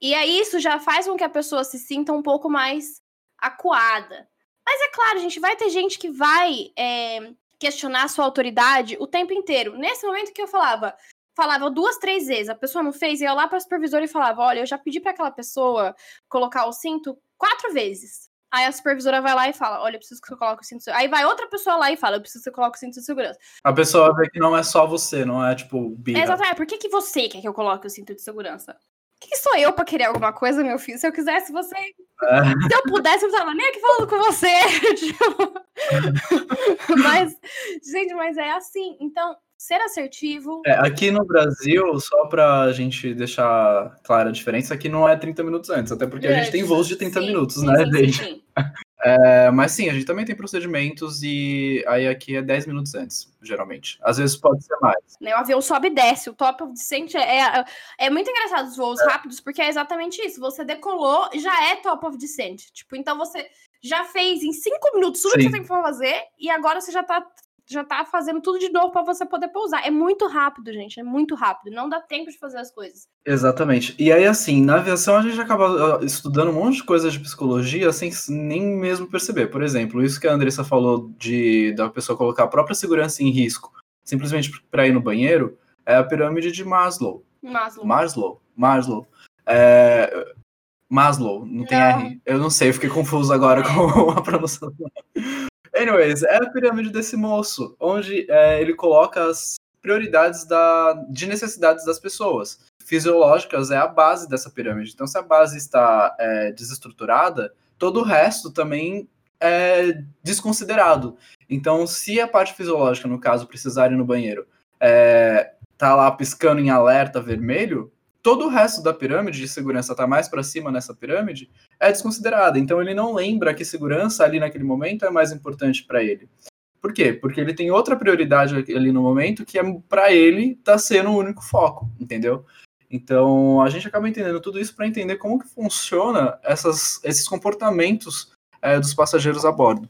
E aí isso já faz com que a pessoa se sinta um pouco mais acuada. Mas é claro, gente, vai ter gente que vai é, questionar a sua autoridade o tempo inteiro. Nesse momento que eu falava, falava duas, três vezes, a pessoa não fez, ia lá para o supervisor e falava: Olha, eu já pedi para aquela pessoa colocar o cinto quatro vezes. Aí a supervisora vai lá e fala: Olha, eu preciso que você coloque o cinto de segurança. Aí vai outra pessoa lá e fala: Eu preciso que você coloque o cinto de segurança. A pessoa vê que não é só você, não é tipo. Bira. Exatamente. Por que, que você quer que eu coloque o cinto de segurança? que sou eu para querer alguma coisa, meu filho? Se eu quisesse, você. É. Se eu pudesse, eu não tava nem aqui falando com você. [laughs] Tipo, [laughs] mas, gente, mas é assim. Então, ser assertivo. É, aqui no Brasil, só pra gente deixar clara a diferença, aqui não é 30 minutos antes, até porque é, a gente tem voos de 30 sim, minutos, sim, né, sim? Sim, [laughs] é, mas sim, a gente também tem procedimentos e aí aqui é 10 minutos antes, geralmente. Às vezes pode ser mais. Né, o avião sobe e desce, o top of descent é, é, é muito engraçado os voos é. rápidos, porque é exatamente isso. Você decolou, já é top of descent. Tipo, então você já fez em 5 minutos tudo sim. que você tem que fazer e agora você já tá já tá fazendo tudo de novo para você poder pousar. É muito rápido, gente, é muito rápido. Não dá tempo de fazer as coisas. Exatamente. E aí, assim, na aviação a gente acaba ah, estudando um monte de coisas de psicologia sem nem mesmo perceber. Por exemplo, isso que a Andressa falou de da pessoa colocar a própria segurança em risco, simplesmente para ir no banheiro, é a pirâmide de Maslow. Maslow. Maslow. Maslow. É... Maslow, não tem não. R. Eu não sei, eu fiquei confuso agora [laughs] com a pronúncia. Anyways, é a pirâmide desse moço, onde é, ele coloca as prioridades da, de necessidades das pessoas. Fisiológicas é a base dessa pirâmide. Então, se a base está é, desestruturada, todo o resto também é desconsiderado. Então, se a parte fisiológica, no caso, precisar ir no banheiro, é, tá lá piscando em alerta vermelho, todo o resto da pirâmide de segurança está mais para cima nessa pirâmide é desconsiderada. Então ele não lembra que segurança ali naquele momento é mais importante para ele. Por quê? Porque ele tem outra prioridade ali no momento que é para ele tá sendo o único foco, entendeu? Então a gente acaba entendendo tudo isso para entender como que funciona essas, esses comportamentos é, dos passageiros a bordo.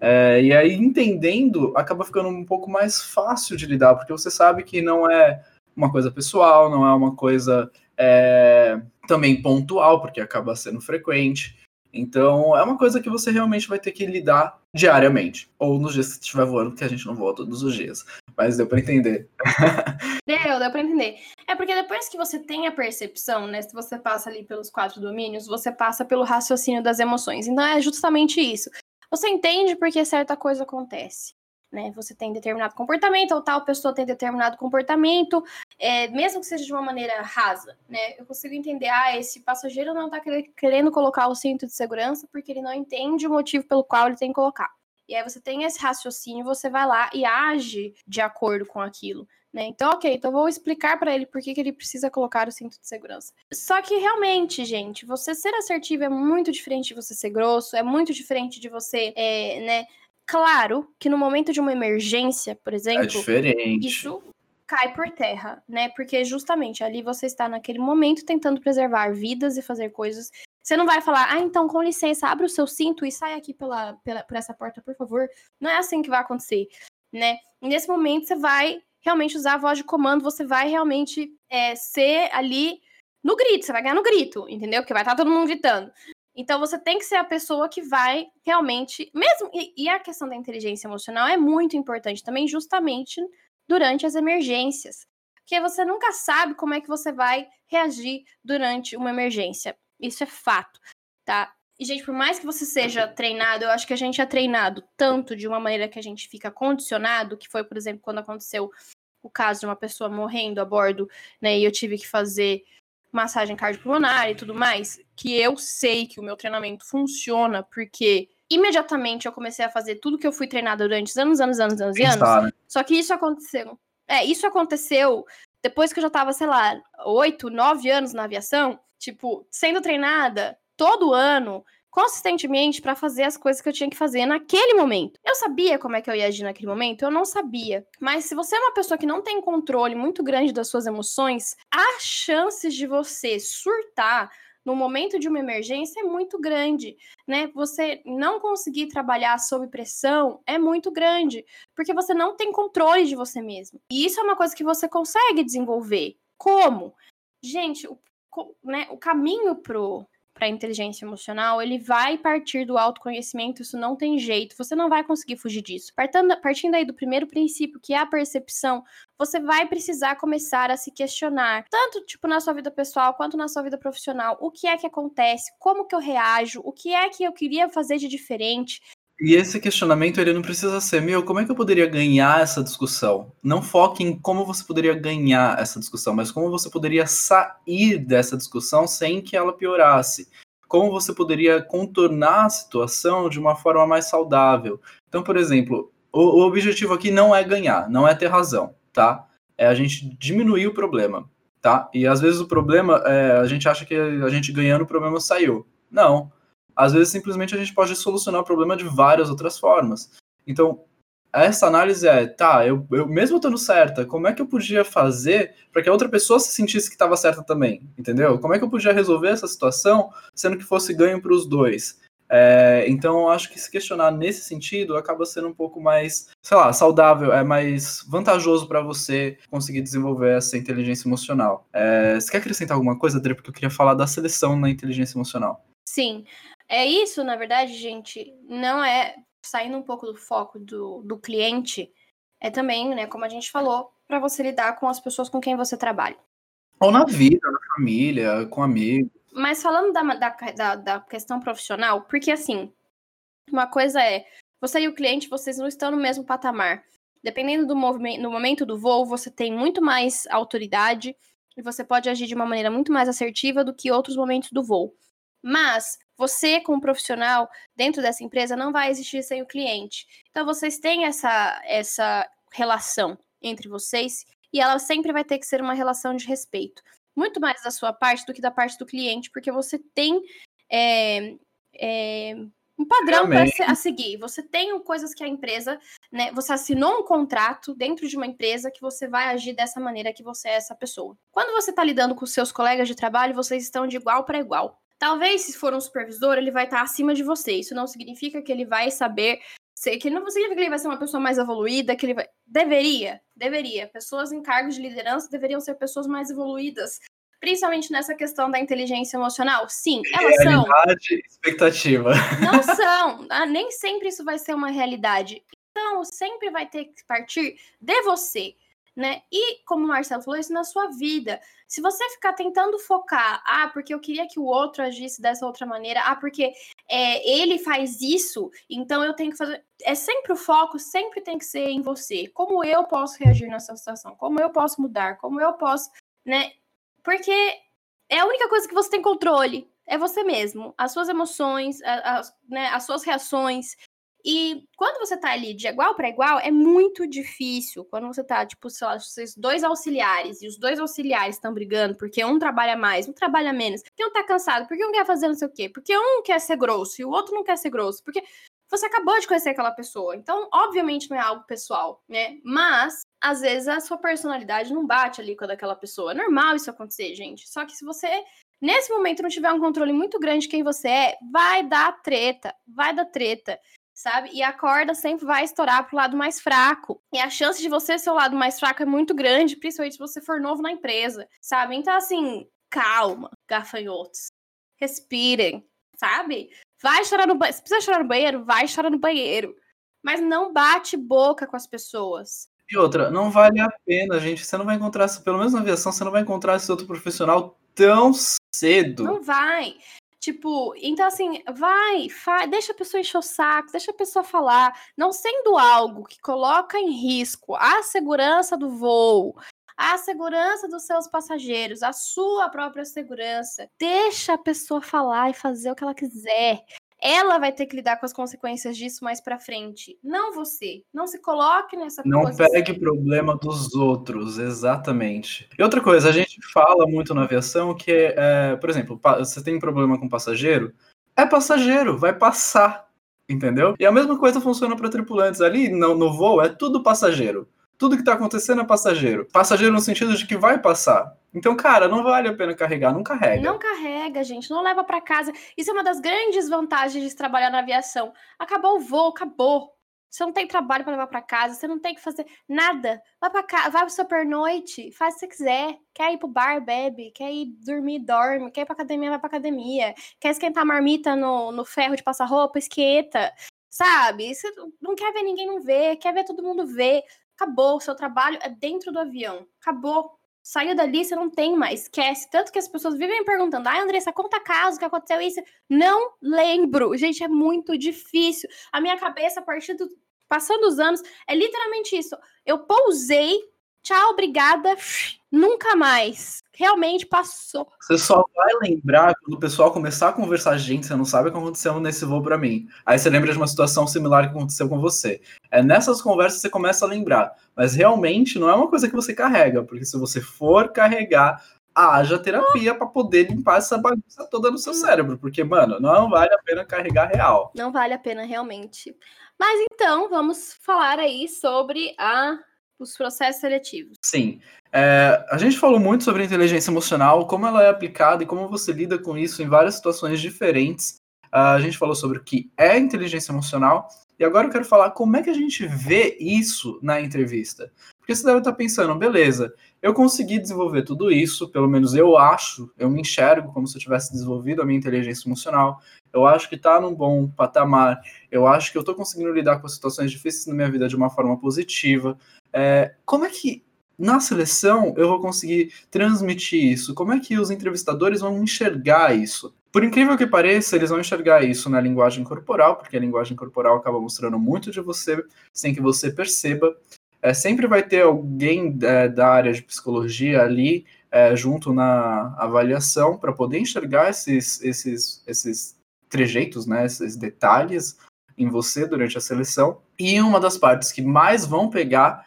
É, e aí entendendo acaba ficando um pouco mais fácil de lidar, porque você sabe que não é uma coisa pessoal, não é uma coisa é, também pontual, porque acaba sendo frequente. Então, é uma coisa que você realmente vai ter que lidar diariamente. Ou nos dias que estiver voando, porque a gente não voa todos os dias. Mas deu para entender. [laughs] deu, deu para entender. É porque depois que você tem a percepção, né? Se você passa ali pelos quatro domínios, você passa pelo raciocínio das emoções. Então, é justamente isso. Você entende porque certa coisa acontece né? Você tem determinado comportamento, ou tal pessoa tem determinado comportamento, é, mesmo que seja de uma maneira rasa, né? Eu consigo entender, ah, esse passageiro não está querendo colocar o cinto de segurança porque ele não entende o motivo pelo qual ele tem que colocar. E aí você tem esse raciocínio, você vai lá e age de acordo com aquilo. Né? Então, ok, então vou explicar para ele por que, que ele precisa colocar o cinto de segurança. Só que realmente, gente, você ser assertivo é muito diferente de você ser grosso, é muito diferente de você, é, né, Claro que no momento de uma emergência, por exemplo, é isso cai por terra, né? Porque justamente ali você está naquele momento tentando preservar vidas e fazer coisas. Você não vai falar, ah, então com licença, abre o seu cinto e sai aqui pela, pela, por essa porta, por favor. Não é assim que vai acontecer, né? E nesse momento você vai realmente usar a voz de comando, você vai realmente é, ser ali no grito, você vai ganhar no grito, entendeu? Porque vai estar todo mundo gritando. Então você tem que ser a pessoa que vai realmente, mesmo e, e, a questão da inteligência emocional é muito importante também, justamente durante as emergências, porque você nunca sabe como é que você vai reagir durante uma emergência. Isso é fato, tá? E gente, por mais que você seja treinado, eu acho que a gente é treinado tanto de uma maneira que a gente fica condicionado, que foi, por exemplo, quando aconteceu o caso de uma pessoa morrendo a bordo, né, e eu tive que fazer massagem cardiopulmonar e tudo mais, que eu sei que o meu treinamento funciona, porque imediatamente eu comecei a fazer tudo que eu fui treinada durante anos, anos, anos, anos e anos. Né? Só que isso aconteceu. É, isso aconteceu depois que eu já tava, sei lá, oito, nove anos na aviação, tipo, sendo treinada todo ano, consistentemente para fazer as coisas que eu tinha que fazer naquele momento. Eu sabia como é que eu ia agir naquele momento? Eu não sabia. Mas se você é uma pessoa que não tem controle muito grande das suas emoções, as chances de você surtar no momento de uma emergência é muito grande, né? Você não conseguir trabalhar sob pressão é muito grande, porque você não tem controle de você mesmo. E isso é uma coisa que você consegue desenvolver. Como? Gente, o, né, o caminho pro para inteligência emocional, ele vai partir do autoconhecimento, isso não tem jeito, você não vai conseguir fugir disso. Partindo, partindo aí do primeiro princípio, que é a percepção, você vai precisar começar a se questionar, tanto tipo na sua vida pessoal quanto na sua vida profissional, o que é que acontece, como que eu reajo, o que é que eu queria fazer de diferente, e esse questionamento ele não precisa ser, meu, como é que eu poderia ganhar essa discussão? Não foque em como você poderia ganhar essa discussão, mas como você poderia sair dessa discussão sem que ela piorasse. Como você poderia contornar a situação de uma forma mais saudável. Então, por exemplo, o, o objetivo aqui não é ganhar, não é ter razão, tá? É a gente diminuir o problema, tá? E às vezes o problema, é, a gente acha que a gente ganhando o problema saiu. Não às vezes, simplesmente, a gente pode solucionar o problema de várias outras formas. Então, essa análise é, tá, eu, eu mesmo estando certa, como é que eu podia fazer para que a outra pessoa se sentisse que estava certa também, entendeu? Como é que eu podia resolver essa situação sendo que fosse ganho para os dois? É, então, acho que se questionar nesse sentido acaba sendo um pouco mais, sei lá, saudável, é mais vantajoso para você conseguir desenvolver essa inteligência emocional. É, você quer acrescentar alguma coisa, Adri? Porque eu queria falar da seleção na inteligência emocional. Sim. É isso, na verdade, gente, não é saindo um pouco do foco do, do cliente, é também, né, como a gente falou, para você lidar com as pessoas com quem você trabalha. Ou na vida, na família, com amigos. Mas falando da, da, da, da questão profissional, porque assim, uma coisa é, você e o cliente, vocês não estão no mesmo patamar. Dependendo do movimento, no momento do voo, você tem muito mais autoridade e você pode agir de uma maneira muito mais assertiva do que outros momentos do voo. Mas você, como profissional dentro dessa empresa, não vai existir sem o cliente. Então, vocês têm essa, essa relação entre vocês e ela sempre vai ter que ser uma relação de respeito. Muito mais da sua parte do que da parte do cliente, porque você tem é, é, um padrão a seguir. Você tem coisas que a empresa, né? Você assinou um contrato dentro de uma empresa que você vai agir dessa maneira que você é essa pessoa. Quando você está lidando com seus colegas de trabalho, vocês estão de igual para igual. Talvez, se for um supervisor, ele vai estar acima de você. Isso não significa que ele vai saber. Que não significa que ele vai ser uma pessoa mais evoluída, que ele vai. Deveria, deveria. Pessoas em cargos de liderança deveriam ser pessoas mais evoluídas principalmente nessa questão da inteligência emocional? Sim, elas realidade, são. expectativa. Não [laughs] são. Ah, nem sempre isso vai ser uma realidade. Então, sempre vai ter que partir de você. Né? E, como o Marcelo falou, isso na sua vida. Se você ficar tentando focar, ah, porque eu queria que o outro agisse dessa outra maneira, ah, porque é, ele faz isso, então eu tenho que fazer. É sempre o foco, sempre tem que ser em você. Como eu posso reagir nessa situação? Como eu posso mudar? Como eu posso, né? Porque é a única coisa que você tem controle. É você mesmo. As suas emoções, né, as suas reações. E quando você tá ali de igual para igual, é muito difícil. Quando você tá, tipo, sei lá, vocês dois auxiliares e os dois auxiliares estão brigando porque um trabalha mais, um trabalha menos, porque um tá cansado, porque um quer fazer não sei o quê, porque um quer ser grosso e o outro não quer ser grosso, porque você acabou de conhecer aquela pessoa. Então, obviamente, não é algo pessoal, né? Mas, às vezes, a sua personalidade não bate ali com a daquela pessoa. É normal isso acontecer, gente. Só que se você, nesse momento, não tiver um controle muito grande de quem você é, vai dar treta. Vai dar treta. Sabe? E a corda sempre vai estourar pro lado mais fraco. E a chance de você ser o lado mais fraco é muito grande, principalmente se você for novo na empresa, sabe? Então, assim, calma, gafanhotos. Respirem, sabe? Vai chorar no banheiro. Se precisa chorar no banheiro, vai chorar no banheiro. Mas não bate boca com as pessoas. E outra, não vale a pena, gente. Você não vai encontrar, pelo menos na aviação, você não vai encontrar esse outro profissional tão cedo. Não vai. Tipo, então assim, vai, deixa a pessoa encher o saco, deixa a pessoa falar, não sendo algo que coloca em risco a segurança do voo, a segurança dos seus passageiros, a sua própria segurança. Deixa a pessoa falar e fazer o que ela quiser. Ela vai ter que lidar com as consequências disso mais para frente, não você. Não se coloque nessa Não posição. pegue problema dos outros, exatamente. E outra coisa, a gente fala muito na aviação que, é, por exemplo, você tem um problema com passageiro, é passageiro, vai passar, entendeu? E a mesma coisa funciona para tripulantes ali no, no voo, é tudo passageiro tudo que tá acontecendo é passageiro. Passageiro no sentido de que vai passar. Então, cara, não vale a pena carregar, não carrega. Não carrega, gente, não leva para casa. Isso é uma das grandes vantagens de trabalhar na aviação. Acabou o voo, acabou. Você não tem trabalho para levar para casa, você não tem que fazer nada. Vai para casa, vai pro seu pernoite, faz o que você quiser. Quer ir pro bar, bebe. Quer ir dormir, dorme. Quer ir pra academia, vai pra academia. Quer esquentar marmita no, no ferro de passar roupa, esquenta. Sabe? Você não quer ver ninguém não ver, quer ver todo mundo ver. Acabou, o seu trabalho é dentro do avião. Acabou. Saiu dali, você não tem mais, esquece. Tanto que as pessoas vivem perguntando: ai, Andressa, conta caso que aconteceu isso. Não lembro. Gente, é muito difícil. A minha cabeça, a partir do. Passando os anos, é literalmente isso. Eu pousei, tchau, obrigada, nunca mais realmente passou. Você só vai lembrar quando o pessoal começar a conversar, gente, você não sabe o que aconteceu nesse voo para mim. Aí você lembra de uma situação similar que aconteceu com você. É nessas conversas que você começa a lembrar. Mas realmente não é uma coisa que você carrega, porque se você for carregar, haja terapia para poder limpar essa bagunça toda no seu cérebro, porque, mano, não vale a pena carregar real. Não vale a pena realmente. Mas então, vamos falar aí sobre a os processos seletivos. Sim. É, a gente falou muito sobre inteligência emocional, como ela é aplicada e como você lida com isso em várias situações diferentes. Uh, a gente falou sobre o que é inteligência emocional e agora eu quero falar como é que a gente vê isso na entrevista. Porque você deve estar pensando, beleza, eu consegui desenvolver tudo isso, pelo menos eu acho, eu me enxergo como se eu tivesse desenvolvido a minha inteligência emocional, eu acho que está num bom patamar, eu acho que eu estou conseguindo lidar com situações difíceis na minha vida de uma forma positiva. É, como é que na seleção eu vou conseguir transmitir isso? Como é que os entrevistadores vão enxergar isso? Por incrível que pareça, eles vão enxergar isso na linguagem corporal, porque a linguagem corporal acaba mostrando muito de você sem que você perceba. É, sempre vai ter alguém é, da área de psicologia ali é, junto na avaliação para poder enxergar esses, esses, esses trejeitos, né, esses detalhes em você durante a seleção. E uma das partes que mais vão pegar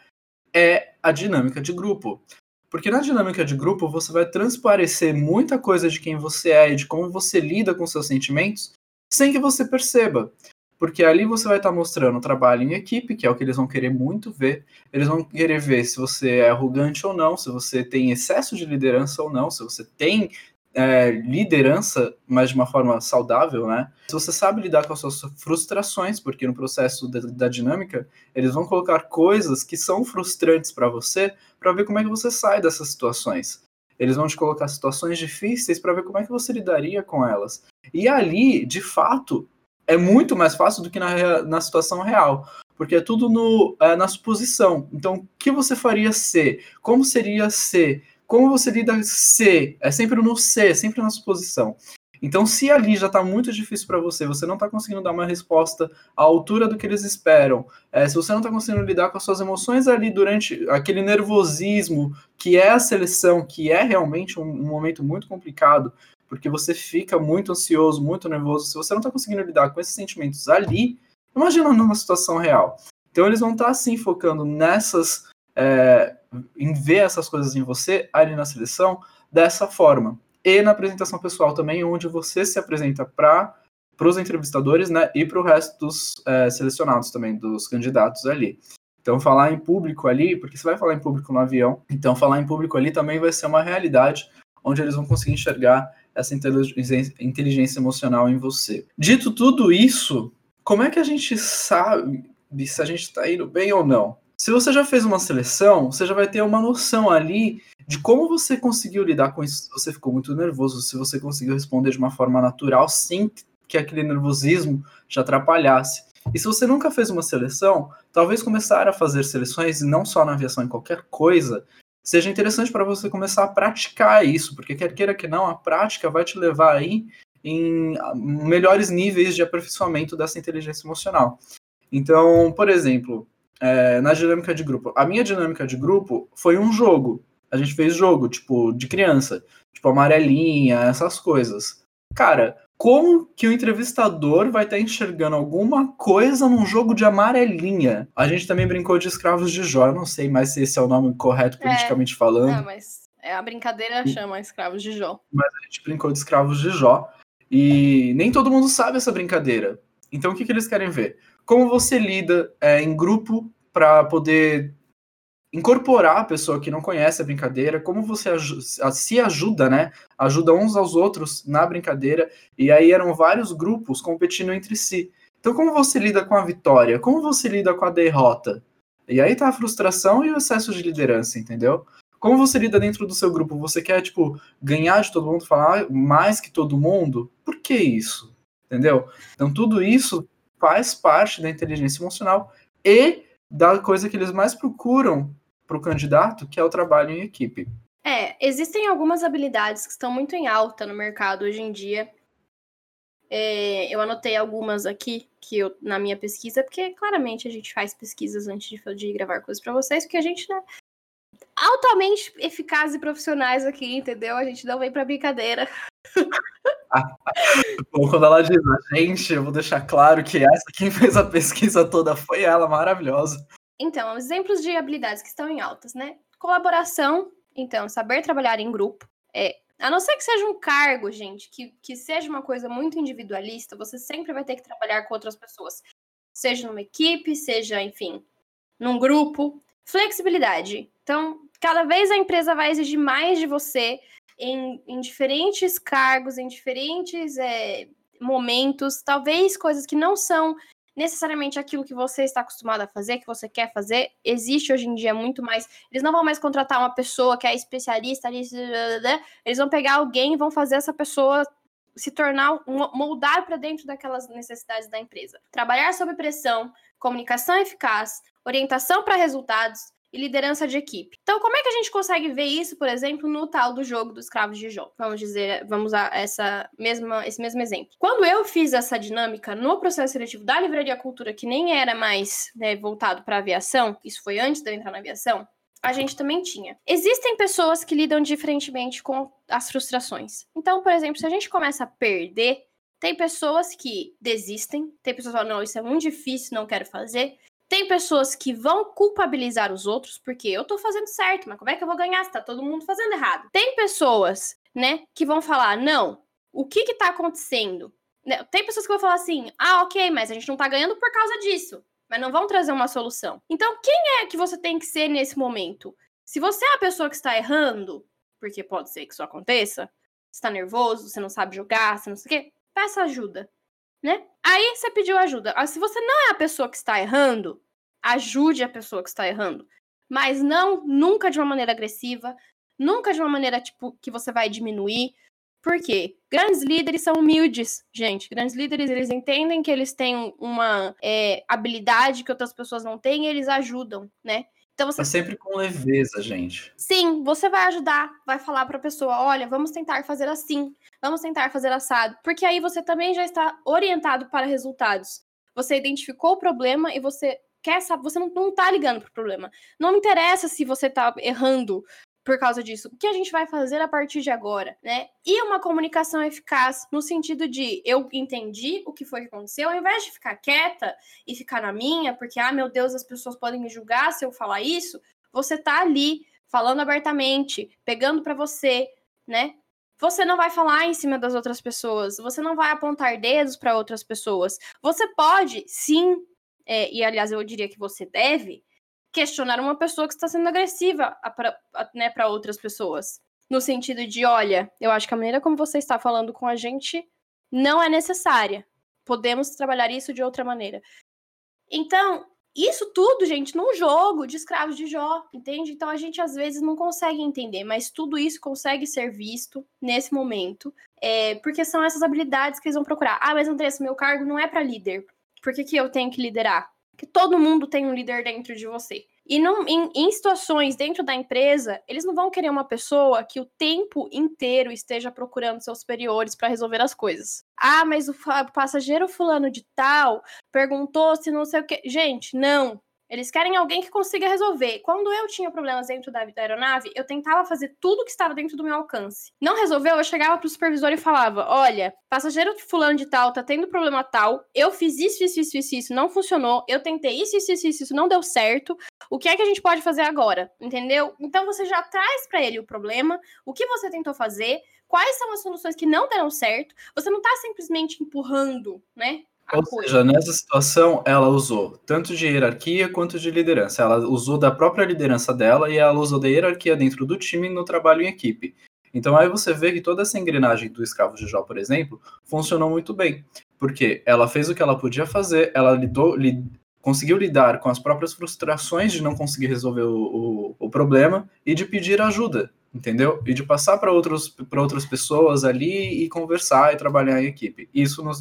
é a dinâmica de grupo. Porque na dinâmica de grupo você vai transparecer muita coisa de quem você é e de como você lida com seus sentimentos sem que você perceba. Porque ali você vai estar mostrando o trabalho em equipe, que é o que eles vão querer muito ver. Eles vão querer ver se você é arrogante ou não, se você tem excesso de liderança ou não, se você tem é, liderança, mas de uma forma saudável, né? Se você sabe lidar com as suas frustrações, porque no processo da, da dinâmica, eles vão colocar coisas que são frustrantes para você, para ver como é que você sai dessas situações. Eles vão te colocar situações difíceis para ver como é que você lidaria com elas. E ali, de fato, é muito mais fácil do que na, na situação real. Porque é tudo no, é, na suposição. Então, o que você faria ser? Como seria ser? Como você lida ser? É sempre no ser, sempre na suposição. Então, se ali já está muito difícil para você, você não está conseguindo dar uma resposta à altura do que eles esperam, é, se você não está conseguindo lidar com as suas emoções ali durante aquele nervosismo que é a seleção, que é realmente um, um momento muito complicado, porque você fica muito ansioso, muito nervoso, se você não está conseguindo lidar com esses sentimentos ali, imagina numa situação real. Então, eles vão estar, tá, focando nessas. É, em ver essas coisas em você ali na seleção dessa forma e na apresentação pessoal também, onde você se apresenta para os entrevistadores, né, e para o resto dos é, selecionados também, dos candidatos ali. Então, falar em público ali, porque você vai falar em público no avião, então falar em público ali também vai ser uma realidade onde eles vão conseguir enxergar essa inteligência, emocional em você. Dito tudo isso, como é que a gente sabe se a gente está indo bem ou não? Se você já fez uma seleção, você já vai ter uma noção ali de como você conseguiu lidar com isso. Se você ficou muito nervoso, se você conseguiu responder de uma forma natural, sem que aquele nervosismo te atrapalhasse. E se você nunca fez uma seleção, talvez começar a fazer seleções, e não só na aviação, em qualquer coisa, seja interessante para você começar a praticar isso, porque quer queira que não, a prática vai te levar aí em melhores níveis de aperfeiçoamento dessa inteligência emocional. Então, por exemplo, é, na dinâmica de grupo, a minha dinâmica de grupo foi um jogo a gente fez jogo, tipo, de criança. Tipo, amarelinha, essas coisas. Cara, como que o entrevistador vai estar tá enxergando alguma coisa num jogo de amarelinha? A gente também brincou de escravos de Jó, eu não sei mais se esse é o nome correto é. politicamente é, falando. Não, mas é, a brincadeira chama escravos de Jó. Mas a gente brincou de escravos de Jó. E nem todo mundo sabe essa brincadeira. Então o que, que eles querem ver? Como você lida é, em grupo para poder incorporar a pessoa que não conhece a brincadeira, como você se ajuda, né? Ajuda uns aos outros na brincadeira, e aí eram vários grupos competindo entre si. Então, como você lida com a vitória? Como você lida com a derrota? E aí tá a frustração e o excesso de liderança, entendeu? Como você lida dentro do seu grupo? Você quer, tipo, ganhar de todo mundo, falar mais que todo mundo? Por que isso? Entendeu? Então, tudo isso faz parte da inteligência emocional e da coisa que eles mais procuram para o candidato, que é o trabalho em equipe. É, existem algumas habilidades que estão muito em alta no mercado hoje em dia. É, eu anotei algumas aqui que eu, na minha pesquisa, porque claramente a gente faz pesquisas antes de, de gravar coisas para vocês, porque a gente né, altamente eficazes e profissionais aqui, entendeu? A gente não vem para brincadeira. [laughs] Bom, quando ela diz a gente, eu vou deixar claro que essa quem fez a pesquisa toda foi ela, maravilhosa. Então, exemplos de habilidades que estão em altas, né? Colaboração, então, saber trabalhar em grupo. É, a não ser que seja um cargo, gente, que, que seja uma coisa muito individualista, você sempre vai ter que trabalhar com outras pessoas. Seja numa equipe, seja, enfim, num grupo. Flexibilidade. Então, cada vez a empresa vai exigir mais de você em, em diferentes cargos, em diferentes é, momentos, talvez coisas que não são necessariamente aquilo que você está acostumado a fazer, que você quer fazer. Existe hoje em dia muito mais. Eles não vão mais contratar uma pessoa que é especialista ali, eles vão pegar alguém e vão fazer essa pessoa se tornar, moldar para dentro daquelas necessidades da empresa. Trabalhar sob pressão, comunicação eficaz, orientação para resultados, e liderança de equipe. Então, como é que a gente consegue ver isso, por exemplo, no tal do jogo dos cravos de Jó? Vamos dizer, vamos usar essa mesma, esse mesmo exemplo. Quando eu fiz essa dinâmica no processo seletivo da Livraria Cultura, que nem era mais né, voltado para aviação, isso foi antes de eu entrar na aviação, a gente também tinha. Existem pessoas que lidam diferentemente com as frustrações. Então, por exemplo, se a gente começa a perder, tem pessoas que desistem, tem pessoas que falam, não, isso é muito difícil, não quero fazer. Tem pessoas que vão culpabilizar os outros porque eu tô fazendo certo, mas como é que eu vou ganhar se tá todo mundo fazendo errado? Tem pessoas, né, que vão falar: "Não, o que que tá acontecendo? Né, tem pessoas que vão falar assim: ah, ok, mas a gente não tá ganhando por causa disso. Mas não vão trazer uma solução. Então, quem é que você tem que ser nesse momento? Se você é a pessoa que está errando, porque pode ser que isso aconteça, você tá nervoso, você não sabe jogar, você não sei o quê, peça ajuda, né? Aí você pediu ajuda. Ah, se você não é a pessoa que está errando, ajude a pessoa que está errando. Mas não nunca de uma maneira agressiva, nunca de uma maneira tipo que você vai diminuir. Por quê? Grandes líderes são humildes, gente. Grandes líderes, eles entendem que eles têm uma é, habilidade que outras pessoas não têm e eles ajudam, né? Então você... É sempre com leveza, gente. Sim, você vai ajudar, vai falar para a pessoa, olha, vamos tentar fazer assim, vamos tentar fazer assado, porque aí você também já está orientado para resultados. Você identificou o problema e você quer saber, você não, não tá ligando pro problema. Não me interessa se você tá errando por causa disso. O que a gente vai fazer a partir de agora, né? E uma comunicação eficaz no sentido de eu entendi o que foi que aconteceu, ao invés de ficar quieta e ficar na minha, porque ah, meu Deus, as pessoas podem me julgar se eu falar isso, você tá ali falando abertamente, pegando para você, né? Você não vai falar em cima das outras pessoas, você não vai apontar dedos para outras pessoas. Você pode, sim, é, e aliás eu diria que você deve, questionar uma pessoa que está sendo agressiva para né, outras pessoas. No sentido de, olha, eu acho que a maneira como você está falando com a gente não é necessária. Podemos trabalhar isso de outra maneira. Então, isso tudo, gente, num jogo de escravos de Jó, entende? Então a gente às vezes não consegue entender, mas tudo isso consegue ser visto nesse momento, é, porque são essas habilidades que eles vão procurar. Ah, mas Andressa, meu cargo não é para líder. Por que, que eu tenho que liderar? Que todo mundo tem um líder dentro de você. E não, em, em, situações dentro da empresa, eles não vão querer uma pessoa que o tempo inteiro esteja procurando seus superiores para resolver as coisas. Ah, mas o passageiro fulano de tal perguntou se não sei o que. Gente, não. Eles querem alguém que consiga resolver. Quando eu tinha problemas dentro da, aeronave, eu tentava fazer tudo que estava dentro do meu alcance. Não resolveu, eu chegava pro supervisor e falava: Olha, passageiro fulano de tal tá tendo problema tal, eu fiz isso, isso, isso, isso, isso, não funcionou, eu tentei isso, isso, isso, isso, não deu certo. O que é que a gente pode fazer agora? Entendeu? Então você já traz para ele o problema, o que você tentou fazer, quais são as soluções que não deram certo. Você não tá simplesmente empurrando, né? Ou seja, nessa situação, ela usou tanto de hierarquia quanto de liderança. Ela usou da própria liderança dela e ela usou da hierarquia dentro do time no trabalho em equipe. Então aí você vê que toda essa engrenagem do escravo de Jó, por exemplo, funcionou muito bem. Porque ela fez o que ela podia fazer, ela lidou, li, conseguiu lidar com as próprias frustrações de não conseguir resolver o, o, o problema e de pedir ajuda entendeu? E de passar para outras pessoas ali e conversar e trabalhar em equipe. Isso no,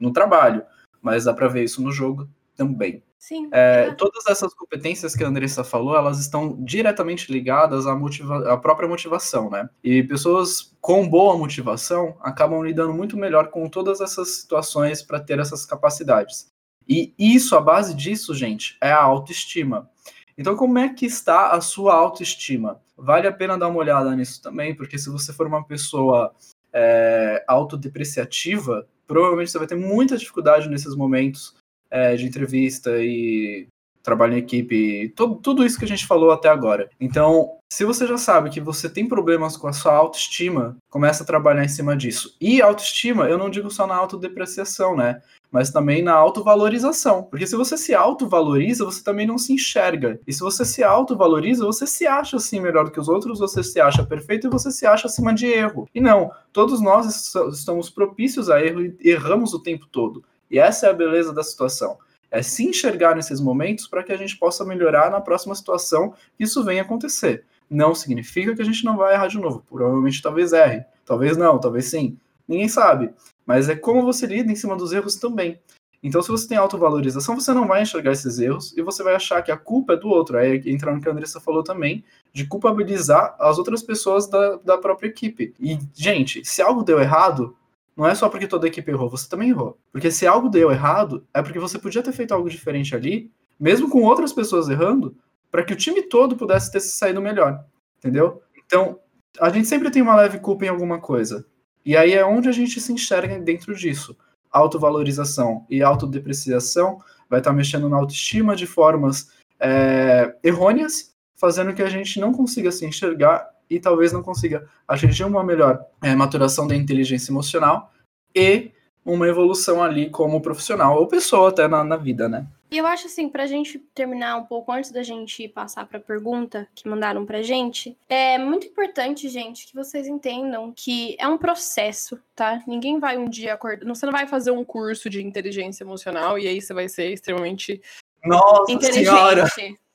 no trabalho, mas dá para ver isso no jogo também. Sim. É, todas essas competências que a Andressa falou, elas estão diretamente ligadas à, motiva à própria motivação, né? E pessoas com boa motivação acabam lidando muito melhor com todas essas situações para ter essas capacidades. E isso, a base disso, gente, é a autoestima. Então, como é que está a sua autoestima? Vale a pena dar uma olhada nisso também, porque se você for uma pessoa é, autodepreciativa, provavelmente você vai ter muita dificuldade nesses momentos é, de entrevista e trabalho em equipe, tudo, tudo isso que a gente falou até agora. Então, se você já sabe que você tem problemas com a sua autoestima, começa a trabalhar em cima disso. E autoestima, eu não digo só na autodepreciação, né? Mas também na autovalorização. Porque se você se autovaloriza, você também não se enxerga. E se você se autovaloriza, você se acha assim melhor do que os outros, você se acha perfeito e você se acha acima de erro. E não, todos nós estamos propícios a erro e erramos o tempo todo. E essa é a beleza da situação é se enxergar nesses momentos para que a gente possa melhorar na próxima situação que isso venha acontecer. Não significa que a gente não vai errar de novo. Provavelmente talvez erre, talvez não, talvez sim. Ninguém sabe. Mas é como você lida em cima dos erros também. Então, se você tem autovalorização, você não vai enxergar esses erros e você vai achar que a culpa é do outro. Aí entra no que a Andressa falou também, de culpabilizar as outras pessoas da, da própria equipe. E, gente, se algo deu errado, não é só porque toda a equipe errou, você também errou. Porque se algo deu errado, é porque você podia ter feito algo diferente ali, mesmo com outras pessoas errando, para que o time todo pudesse ter saído melhor. Entendeu? Então, a gente sempre tem uma leve culpa em alguma coisa. E aí é onde a gente se enxerga dentro disso. Autovalorização e autodepreciação vai estar mexendo na autoestima de formas é, errôneas, fazendo que a gente não consiga se enxergar e talvez não consiga atingir uma melhor é, maturação da inteligência emocional e uma evolução ali como profissional ou pessoa até na, na vida, né? E eu acho assim, pra gente terminar um pouco antes da gente passar pra pergunta que mandaram pra gente, é muito importante, gente, que vocês entendam que é um processo, tá? Ninguém vai um dia acordar. Você não vai fazer um curso de inteligência emocional e aí você vai ser extremamente Nossa inteligente. Senhora.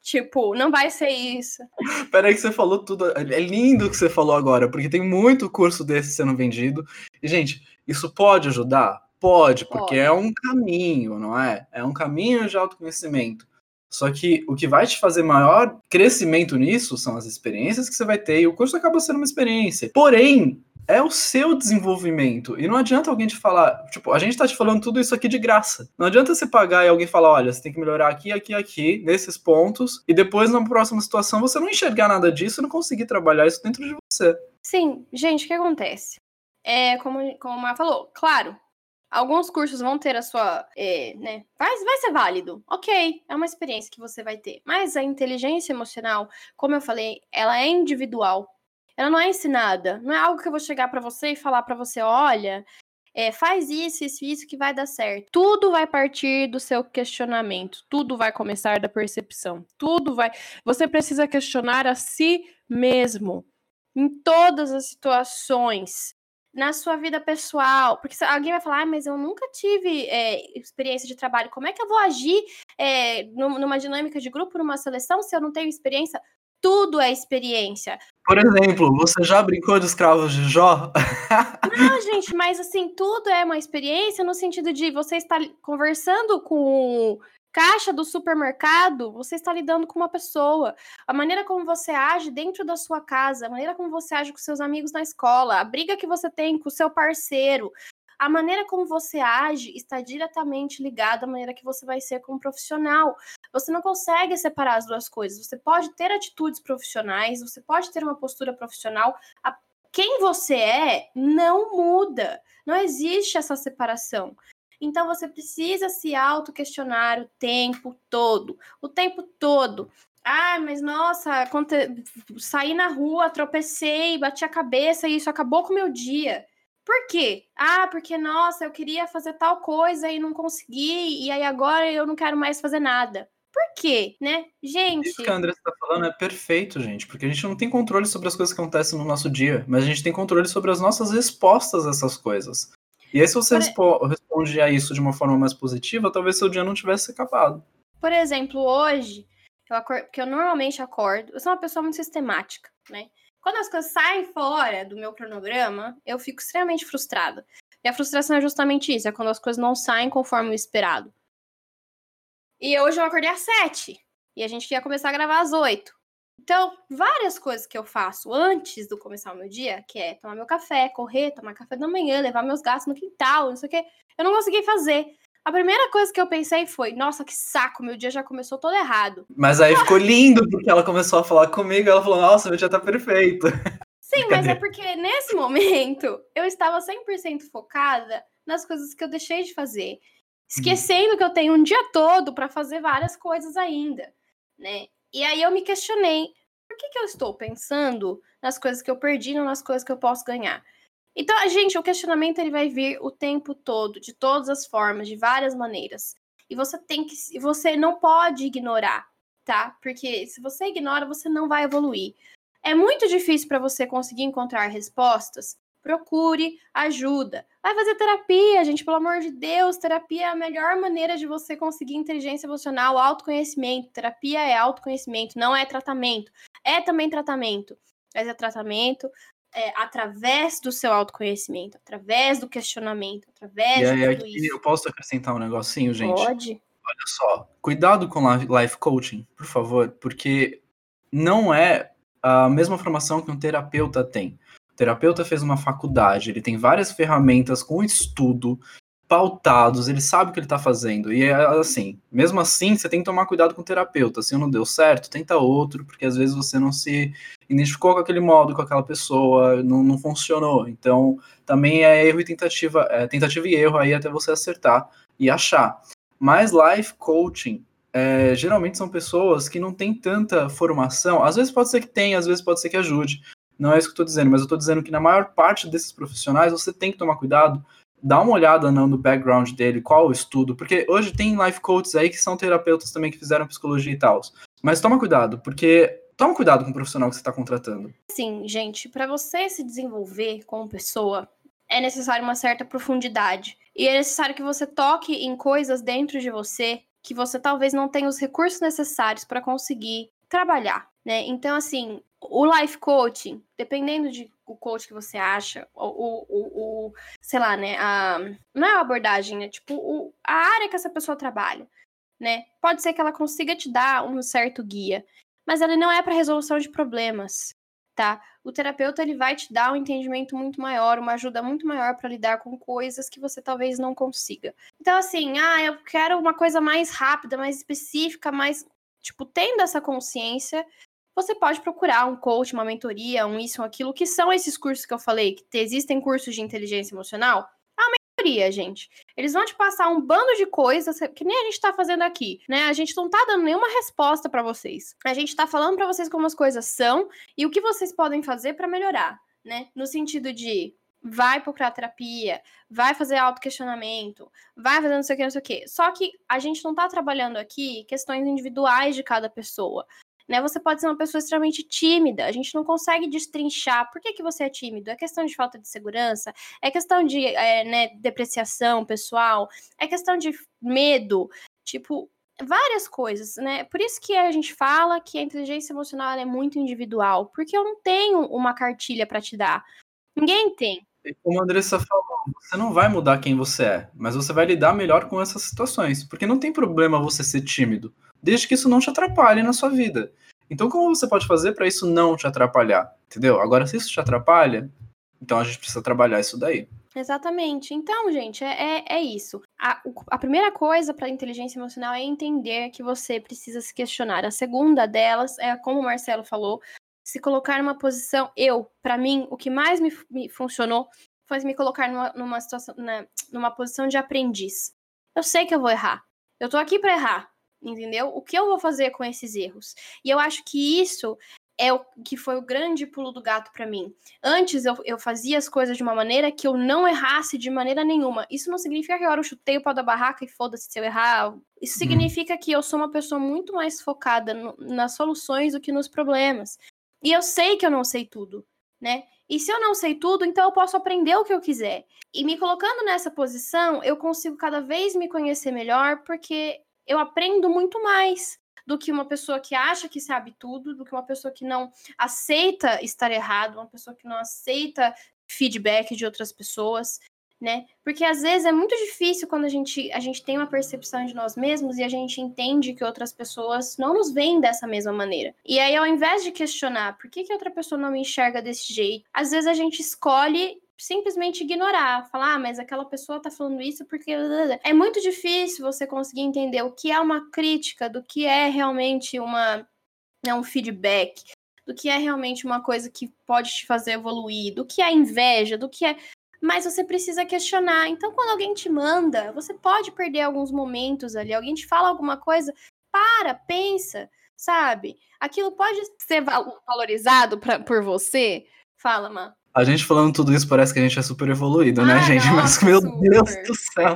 Tipo, não vai ser isso. Peraí que você falou tudo. É lindo o que você falou agora, porque tem muito curso desse sendo vendido. E, gente, isso pode ajudar? Pode, porque pode. é um caminho, não é? É um caminho de autoconhecimento. Só que o que vai te fazer maior crescimento nisso são as experiências que você vai ter, e o curso acaba sendo uma experiência. Porém, é o seu desenvolvimento. E não adianta alguém te falar, tipo, a gente tá te falando tudo isso aqui de graça. Não adianta você pagar e alguém falar, olha, você tem que melhorar aqui, aqui, aqui, nesses pontos, e depois na próxima situação você não enxergar nada disso e não conseguir trabalhar isso dentro de você. Sim, gente, o que acontece? É, como, como a falou, claro, alguns cursos vão ter a sua, é, né, vai, vai ser válido, ok, é uma experiência que você vai ter. Mas a inteligência emocional, como eu falei, ela é individual ela não é ensinada. Não é algo que eu vou chegar para você e falar para você, olha, é, faz isso, isso, isso que vai dar certo. Tudo vai partir do seu questionamento. Tudo vai começar da percepção. Tudo vai. Você precisa questionar a si mesmo em todas as situações. Na sua vida pessoal, porque alguém vai falar, ah, mas eu nunca tive é, experiência de trabalho, como é que eu vou agir é, numa dinâmica de grupo, numa seleção, se eu não tenho experiência? Tudo é experiência. Por exemplo, você já brincou de escravos de Jó? [laughs] Não, gente, mas assim, tudo é uma experiência no sentido de você estar conversando com caixa do supermercado, você está lidando com uma pessoa. A maneira como você age dentro da sua casa, a maneira como você age com seus amigos na escola, a briga que você tem com o seu parceiro, a maneira como você age está diretamente ligada à maneira que você vai ser como profissional. Você não consegue separar as duas coisas. Você pode ter atitudes profissionais, você pode ter uma postura profissional. Quem você é não muda. Não existe essa separação. Então você precisa se auto-questionar o tempo todo. O tempo todo. Ah, mas nossa, saí na rua, tropecei, bati a cabeça e isso acabou com o meu dia. Por quê? Ah, porque, nossa, eu queria fazer tal coisa e não consegui, e aí agora eu não quero mais fazer nada. Por quê, né? Gente. Isso que a Andressa está falando é perfeito, gente, porque a gente não tem controle sobre as coisas que acontecem no nosso dia, mas a gente tem controle sobre as nossas respostas a essas coisas. E aí, se você Por... responde a isso de uma forma mais positiva, talvez seu dia não tivesse acabado. Por exemplo, hoje, eu acordo, porque eu normalmente acordo, eu sou uma pessoa muito sistemática, né? Quando as coisas saem fora do meu cronograma, eu fico extremamente frustrada. E a frustração é justamente isso, é quando as coisas não saem conforme o esperado. E hoje eu acordei às sete. E a gente ia começar a gravar às oito. Então, várias coisas que eu faço antes do começar o meu dia, que é tomar meu café, correr, tomar café da manhã, levar meus gatos no quintal, não sei o quê, eu não consegui fazer. A primeira coisa que eu pensei foi: nossa, que saco, meu dia já começou todo errado. Mas aí ficou lindo, porque ela começou a falar comigo, ela falou: nossa, meu dia tá perfeito. Sim, mas é porque nesse momento eu estava 100% focada nas coisas que eu deixei de fazer, esquecendo que eu tenho um dia todo para fazer várias coisas ainda, né? E aí eu me questionei: por que, que eu estou pensando nas coisas que eu perdi, não nas coisas que eu posso ganhar? Então, gente, o questionamento ele vai vir o tempo todo, de todas as formas, de várias maneiras. E você tem que, você não pode ignorar, tá? Porque se você ignora, você não vai evoluir. É muito difícil para você conseguir encontrar respostas. Procure ajuda. Vai fazer terapia, gente, pelo amor de Deus. Terapia é a melhor maneira de você conseguir inteligência emocional, autoconhecimento. Terapia é autoconhecimento, não é tratamento. É também tratamento. Mas é tratamento, é, através do seu autoconhecimento, através do questionamento, através e aí, de tudo aqui, isso. Eu posso acrescentar um negocinho, gente? Pode. Olha só, cuidado com life coaching, por favor, porque não é a mesma formação que um terapeuta tem. O terapeuta fez uma faculdade, ele tem várias ferramentas com estudo, pautados, ele sabe o que ele está fazendo. E é assim, mesmo assim, você tem que tomar cuidado com o terapeuta. Se não deu certo, tenta outro, porque às vezes você não se identificou com aquele modo, com aquela pessoa, não, não funcionou. Então, também é erro e tentativa, é tentativa e erro aí até você acertar e achar. Mas life coaching é, geralmente são pessoas que não têm tanta formação. Às vezes pode ser que tenha, às vezes pode ser que ajude. Não é isso que eu estou dizendo, mas eu estou dizendo que na maior parte desses profissionais você tem que tomar cuidado dá uma olhada no, no background dele, qual o estudo, porque hoje tem life coaches aí que são terapeutas também que fizeram psicologia e tal. Mas toma cuidado, porque toma cuidado com o profissional que você está contratando. Sim, gente, para você se desenvolver como pessoa, é necessário uma certa profundidade. E é necessário que você toque em coisas dentro de você que você talvez não tenha os recursos necessários para conseguir trabalhar, né? Então, assim, o life coaching, dependendo de o coach que você acha, o, o, o, sei lá, né, a, não é a abordagem, né, tipo, o, a área que essa pessoa trabalha, né, pode ser que ela consiga te dar um certo guia, mas ele não é para resolução de problemas, tá? O terapeuta, ele vai te dar um entendimento muito maior, uma ajuda muito maior para lidar com coisas que você talvez não consiga. Então, assim, ah, eu quero uma coisa mais rápida, mais específica, mais, tipo, tendo essa consciência, você pode procurar um coach, uma mentoria, um isso, um aquilo, que são esses cursos que eu falei, que existem cursos de inteligência emocional. Uma mentoria, gente. Eles vão te passar um bando de coisas que nem a gente tá fazendo aqui, né? A gente não tá dando nenhuma resposta para vocês. A gente tá falando para vocês como as coisas são e o que vocês podem fazer para melhorar, né? No sentido de vai procurar terapia, vai fazer autoquestionamento, vai fazer não sei o que, não sei o que. Só que a gente não tá trabalhando aqui questões individuais de cada pessoa né? Você pode ser uma pessoa extremamente tímida, a gente não consegue destrinchar por que, que você é tímido. É questão de falta de segurança, é questão de é, né, depreciação pessoal, é questão de medo, tipo, várias coisas, né? Por isso que a gente fala que a inteligência emocional é muito individual, porque eu não tenho uma cartilha para te dar. Ninguém tem. Como a Andressa falou, você não vai mudar quem você é, mas você vai lidar melhor com essas situações, porque não tem problema você ser tímido desde que isso não te atrapalhe na sua vida. Então, como você pode fazer para isso não te atrapalhar? Entendeu? Agora, se isso te atrapalha, então a gente precisa trabalhar isso daí. Exatamente. Então, gente, é, é, é isso. A, a primeira coisa para inteligência emocional é entender que você precisa se questionar. A segunda delas é, como o Marcelo falou, se colocar numa posição. Eu, para mim, o que mais me, me funcionou foi me colocar numa, numa situação, na, numa posição de aprendiz. Eu sei que eu vou errar. Eu tô aqui para errar entendeu? O que eu vou fazer com esses erros? E eu acho que isso é o que foi o grande pulo do gato para mim. Antes eu, eu fazia as coisas de uma maneira que eu não errasse de maneira nenhuma. Isso não significa que agora eu chutei o pau da barraca e foda-se se eu errar. Isso uhum. significa que eu sou uma pessoa muito mais focada no, nas soluções do que nos problemas. E eu sei que eu não sei tudo, né? E se eu não sei tudo, então eu posso aprender o que eu quiser. E me colocando nessa posição, eu consigo cada vez me conhecer melhor, porque eu aprendo muito mais do que uma pessoa que acha que sabe tudo, do que uma pessoa que não aceita estar errado, uma pessoa que não aceita feedback de outras pessoas, né? Porque às vezes é muito difícil quando a gente, a gente tem uma percepção de nós mesmos e a gente entende que outras pessoas não nos veem dessa mesma maneira. E aí, ao invés de questionar por que, que outra pessoa não me enxerga desse jeito, às vezes a gente escolhe simplesmente ignorar, falar, ah, mas aquela pessoa tá falando isso porque. É muito difícil você conseguir entender o que é uma crítica, do que é realmente uma, né, um feedback, do que é realmente uma coisa que pode te fazer evoluir, do que é inveja, do que é. Mas você precisa questionar. Então, quando alguém te manda, você pode perder alguns momentos ali, alguém te fala alguma coisa, para, pensa, sabe? Aquilo pode ser valorizado pra, por você. Fala, Má. A gente falando tudo isso parece que a gente é super evoluído, né, ah, gente? Nossa, Mas, meu super. Deus do céu,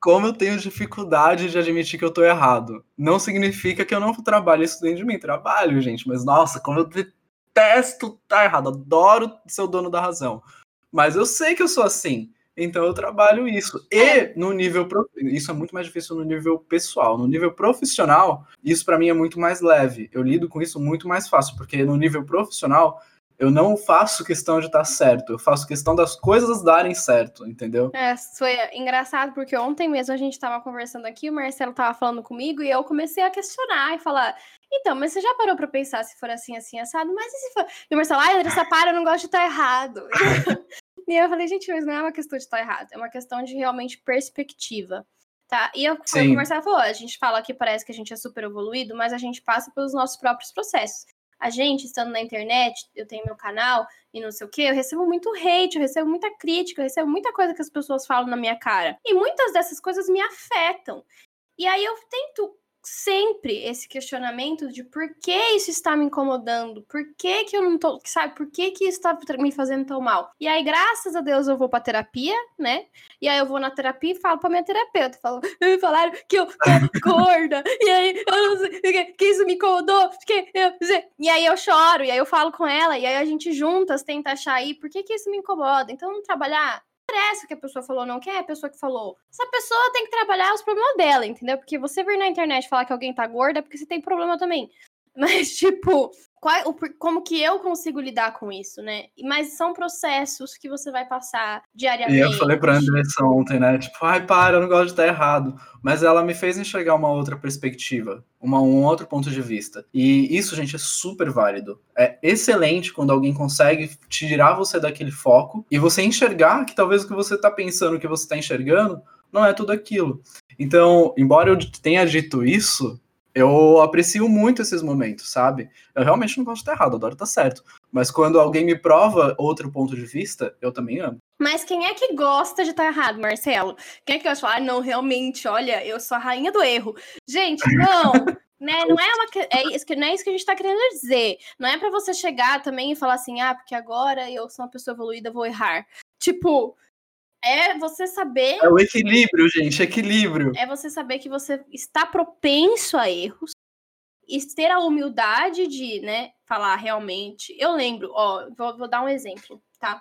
como eu tenho dificuldade de admitir que eu tô errado. Não significa que eu não trabalho isso dentro de mim. Trabalho, gente, mas nossa, como eu detesto tá errado. Adoro ser o dono da razão. Mas eu sei que eu sou assim. Então eu trabalho isso. E é. no nível. Isso é muito mais difícil no nível pessoal. No nível profissional, isso para mim é muito mais leve. Eu lido com isso muito mais fácil, porque no nível profissional eu não faço questão de estar certo, eu faço questão das coisas darem certo, entendeu? É, foi engraçado porque ontem mesmo a gente estava conversando aqui, o Marcelo estava falando comigo e eu comecei a questionar e falar: então, mas você já parou para pensar se for assim, assim, assado? Mas e se for. E o Marcelo, ai, Andressa, para, eu não gosto de estar errado. [laughs] e eu falei, gente, mas não é uma questão de estar errado, é uma questão de realmente perspectiva. Tá? E eu, como o Marcelo falou, a gente fala que parece que a gente é super evoluído, mas a gente passa pelos nossos próprios processos a gente, estando na internet, eu tenho meu canal e não sei o que, eu recebo muito hate, eu recebo muita crítica, eu recebo muita coisa que as pessoas falam na minha cara. E muitas dessas coisas me afetam. E aí eu tento sempre esse questionamento de por que isso está me incomodando, por que que eu não tô, sabe, por que que isso está me fazendo tão mal. E aí, graças a Deus, eu vou pra terapia, né? E aí eu vou na terapia e falo pra minha terapeuta, falo, falaram que eu tô [laughs] gorda, e aí eu não sei, que isso me incomodou, que eu, e aí eu choro, e aí eu falo com ela, e aí a gente juntas tenta achar aí por que que isso me incomoda. Então, trabalhar interessa que a pessoa falou, não. Quem é a pessoa que falou? Essa pessoa tem que trabalhar os problemas dela, entendeu? Porque você vir na internet falar que alguém tá gorda é porque você tem problema também. [laughs] Mas, tipo, qual, o, como que eu consigo lidar com isso, né? Mas são processos que você vai passar diariamente. E eu falei pra Andressa ontem, né? Tipo, ai, para, eu não gosto de estar errado. Mas ela me fez enxergar uma outra perspectiva, uma, um outro ponto de vista. E isso, gente, é super válido. É excelente quando alguém consegue tirar você daquele foco e você enxergar que talvez o que você tá pensando, o que você tá enxergando, não é tudo aquilo. Então, embora eu tenha dito isso, eu aprecio muito esses momentos, sabe? Eu realmente não gosto de estar errado, adoro estar certo. Mas quando alguém me prova outro ponto de vista, eu também amo. Mas quem é que gosta de estar errado, Marcelo? Quem é que gosta de falar, ah, não, realmente, olha, eu sou a rainha do erro. Gente, não! [laughs] né? Não é uma é isso que não é isso que a gente tá querendo dizer. Não é para você chegar também e falar assim: "Ah, porque agora eu sou uma pessoa evoluída, vou errar". Tipo, é você saber. É o equilíbrio, gente, equilíbrio. É você saber que você está propenso a erros e ter a humildade de, né, falar realmente. Eu lembro, ó, vou, vou dar um exemplo, tá?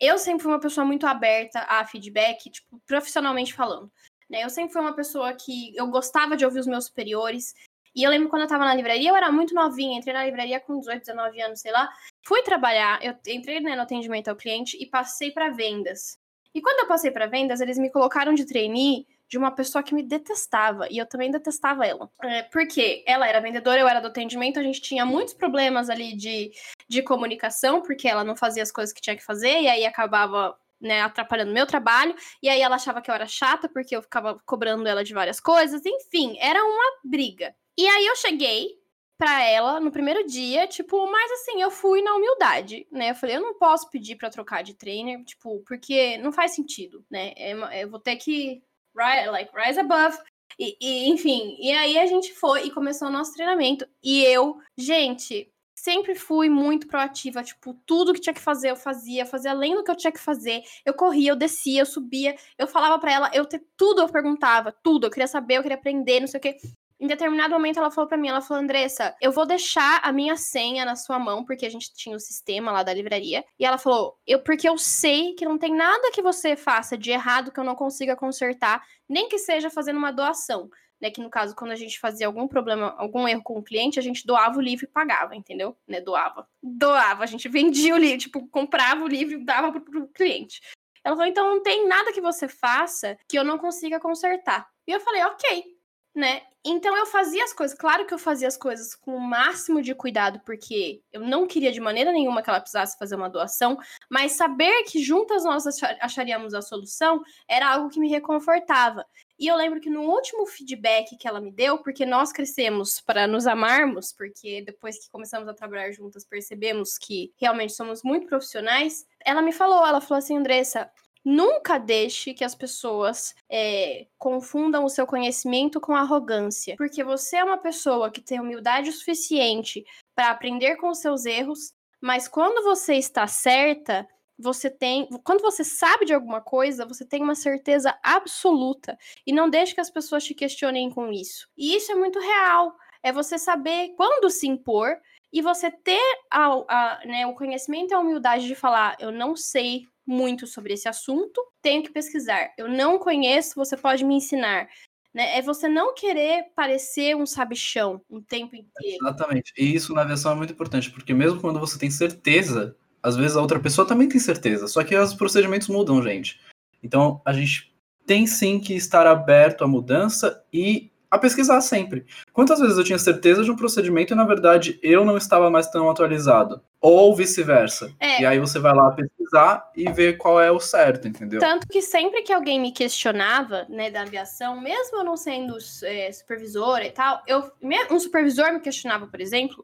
Eu sempre fui uma pessoa muito aberta a feedback, tipo, profissionalmente falando. Né? Eu sempre fui uma pessoa que eu gostava de ouvir os meus superiores. E eu lembro quando eu tava na livraria, eu era muito novinha, entrei na livraria com 18, 19 anos, sei lá. Fui trabalhar, eu entrei né, no atendimento ao cliente e passei para vendas. E quando eu passei para vendas, eles me colocaram de trainee de uma pessoa que me detestava. E eu também detestava ela. É, porque ela era vendedora, eu era do atendimento, a gente tinha muitos problemas ali de, de comunicação, porque ela não fazia as coisas que tinha que fazer, e aí acabava né, atrapalhando meu trabalho, e aí ela achava que eu era chata porque eu ficava cobrando ela de várias coisas, enfim, era uma briga. E aí eu cheguei para ela no primeiro dia, tipo, mas assim, eu fui na humildade, né? Eu falei, eu não posso pedir para trocar de trainer, tipo, porque não faz sentido, né? É, eu vou ter que rise, like, rise above. E, e, enfim, e aí a gente foi e começou o nosso treinamento. E eu, gente, sempre fui muito proativa, tipo, tudo que tinha que fazer eu fazia, fazia além do que eu tinha que fazer. Eu corria, eu descia, eu subia, eu falava para ela, eu te, tudo eu perguntava, tudo, eu queria saber, eu queria aprender, não sei o quê. Em determinado momento, ela falou para mim, ela falou, Andressa, eu vou deixar a minha senha na sua mão, porque a gente tinha o sistema lá da livraria. E ela falou, eu porque eu sei que não tem nada que você faça de errado que eu não consiga consertar, nem que seja fazendo uma doação. Né, que no caso, quando a gente fazia algum problema, algum erro com o cliente, a gente doava o livro e pagava, entendeu? Né, doava. Doava, a gente vendia o livro, tipo, comprava o livro e dava pro, pro cliente. Ela falou, então não tem nada que você faça que eu não consiga consertar. E eu falei, ok, né? Então eu fazia as coisas, claro que eu fazia as coisas com o máximo de cuidado, porque eu não queria de maneira nenhuma que ela precisasse fazer uma doação, mas saber que juntas nós acharíamos a solução era algo que me reconfortava. E eu lembro que no último feedback que ela me deu, porque nós crescemos para nos amarmos, porque depois que começamos a trabalhar juntas percebemos que realmente somos muito profissionais, ela me falou, ela falou assim, Andressa, Nunca deixe que as pessoas é, confundam o seu conhecimento com arrogância, porque você é uma pessoa que tem humildade suficiente para aprender com os seus erros, mas quando você está certa, você tem, quando você sabe de alguma coisa, você tem uma certeza absoluta e não deixe que as pessoas te questionem com isso. E isso é muito real. É você saber quando se impor e você ter a, a, né, o conhecimento e a humildade de falar: eu não sei muito sobre esse assunto, tenho que pesquisar. Eu não conheço, você pode me ensinar. Né? É você não querer parecer um sabichão o tempo inteiro. Exatamente. E isso na aviação é muito importante, porque mesmo quando você tem certeza, às vezes a outra pessoa também tem certeza. Só que os procedimentos mudam, gente. Então a gente tem sim que estar aberto à mudança e a pesquisar sempre. Quantas vezes eu tinha certeza de um procedimento e, na verdade, eu não estava mais tão atualizado? Ou vice-versa. É. E aí você vai lá pesquisar e ver qual é o certo, entendeu? Tanto que sempre que alguém me questionava, né, da aviação, mesmo eu não sendo é, supervisora e tal, eu, um supervisor me questionava, por exemplo,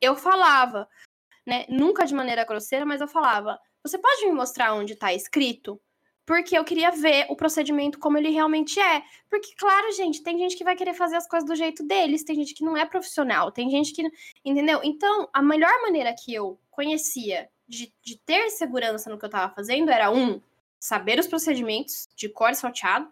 eu falava, né, nunca de maneira grosseira, mas eu falava, você pode me mostrar onde está escrito? Porque eu queria ver o procedimento como ele realmente é. Porque, claro, gente, tem gente que vai querer fazer as coisas do jeito deles, tem gente que não é profissional, tem gente que. Entendeu? Então, a melhor maneira que eu conhecia de, de ter segurança no que eu tava fazendo era um, saber os procedimentos de cor salteado,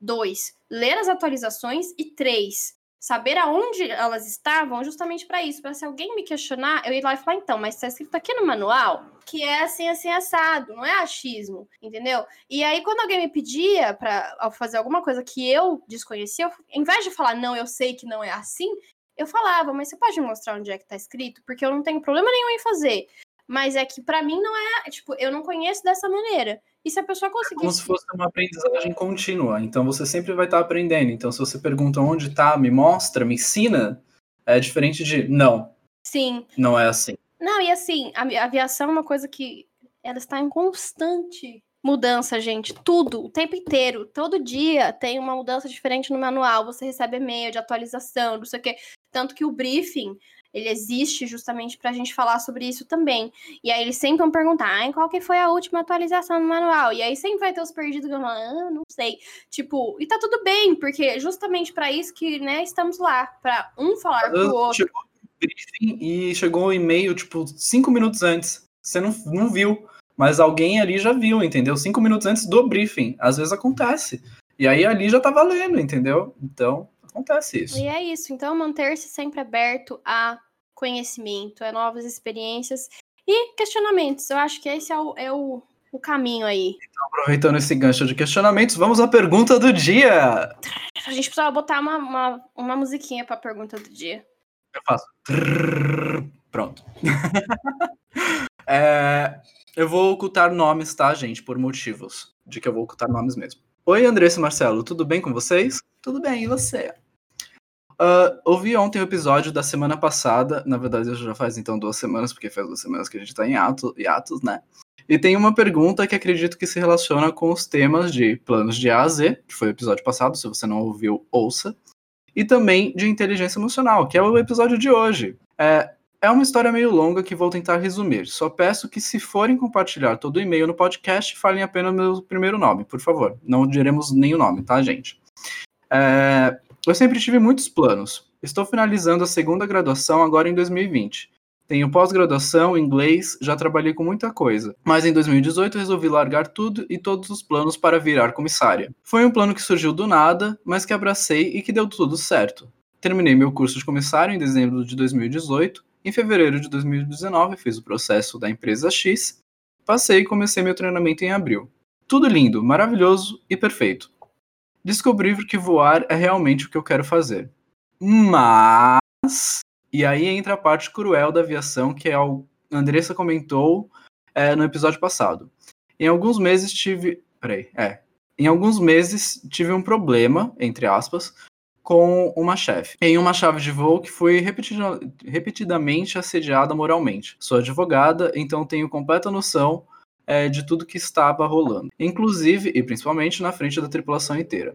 dois, ler as atualizações e três, saber aonde elas estavam justamente para isso, para se alguém me questionar, eu ir lá e falar, então, mas está escrito aqui no manual que é assim, assim, assado, não é achismo, entendeu? E aí, quando alguém me pedia para fazer alguma coisa que eu desconhecia, eu, em vez de falar, não, eu sei que não é assim, eu falava, mas você pode me mostrar onde é que tá escrito? Porque eu não tenho problema nenhum em fazer. Mas é que para mim não é, tipo, eu não conheço dessa maneira. E se a pessoa conseguir. É como se fosse uma aprendizagem contínua. Então você sempre vai estar aprendendo. Então se você pergunta onde está, me mostra, me ensina, é diferente de não. Sim. Não é assim. Não, e assim, a aviação é uma coisa que ela está em constante mudança, gente. Tudo, o tempo inteiro. Todo dia tem uma mudança diferente no manual. Você recebe e-mail de atualização, não sei o quê. Tanto que o briefing, ele existe justamente para a gente falar sobre isso também. E aí eles sempre vão perguntar, ah, qual que foi a última atualização do manual? E aí sempre vai ter os perdidos que vão ah, não sei. Tipo, e tá tudo bem, porque justamente para isso que, né, estamos lá, para um falar pro outro. Chegou briefing e chegou o e-mail, tipo, cinco minutos antes. Você não, não viu, mas alguém ali já viu, entendeu? Cinco minutos antes do briefing. Às vezes acontece. E aí ali já tá valendo, entendeu? Então, acontece isso. E é isso. Então, manter-se sempre aberto a conhecimento, a novas experiências e questionamentos. Eu acho que esse é o, é o, o caminho aí. Então, aproveitando esse gancho de questionamentos, vamos à pergunta do dia. A gente precisava botar uma, uma, uma musiquinha para a pergunta do dia. Eu faço. Pronto. [laughs] é, eu vou ocultar nomes, tá, gente? Por motivos de que eu vou ocultar nomes mesmo. Oi, Andressa e Marcelo, tudo bem com vocês? Tudo bem, e você? Uh, ouvi ontem o episódio da semana passada, na verdade já faz então duas semanas, porque faz duas semanas que a gente tá em ato, atos, né? E tem uma pergunta que acredito que se relaciona com os temas de planos de A a Z, que foi o episódio passado, se você não ouviu, ouça. E também de inteligência emocional, que é o episódio de hoje. É, é uma história meio longa que vou tentar resumir. Só peço que, se forem compartilhar todo o e-mail no podcast, falem apenas meu primeiro nome, por favor. Não diremos nem o nome, tá, gente? É, eu sempre tive muitos planos. Estou finalizando a segunda graduação agora em 2020. Tenho pós-graduação, inglês, já trabalhei com muita coisa. Mas em 2018 resolvi largar tudo e todos os planos para virar comissária. Foi um plano que surgiu do nada, mas que abracei e que deu tudo certo. Terminei meu curso de comissário em dezembro de 2018. Em fevereiro de 2019 fiz o processo da empresa X. Passei e comecei meu treinamento em abril. Tudo lindo, maravilhoso e perfeito descobri que voar é realmente o que eu quero fazer. Mas. E aí entra a parte cruel da aviação, que é a Andressa comentou é, no episódio passado. Em alguns meses tive. Peraí, é. Em alguns meses tive um problema, entre aspas, com uma chefe, em uma chave de voo que fui repetida, repetidamente assediada moralmente. Sou advogada, então tenho completa noção é, de tudo que estava rolando, inclusive e principalmente na frente da tripulação inteira.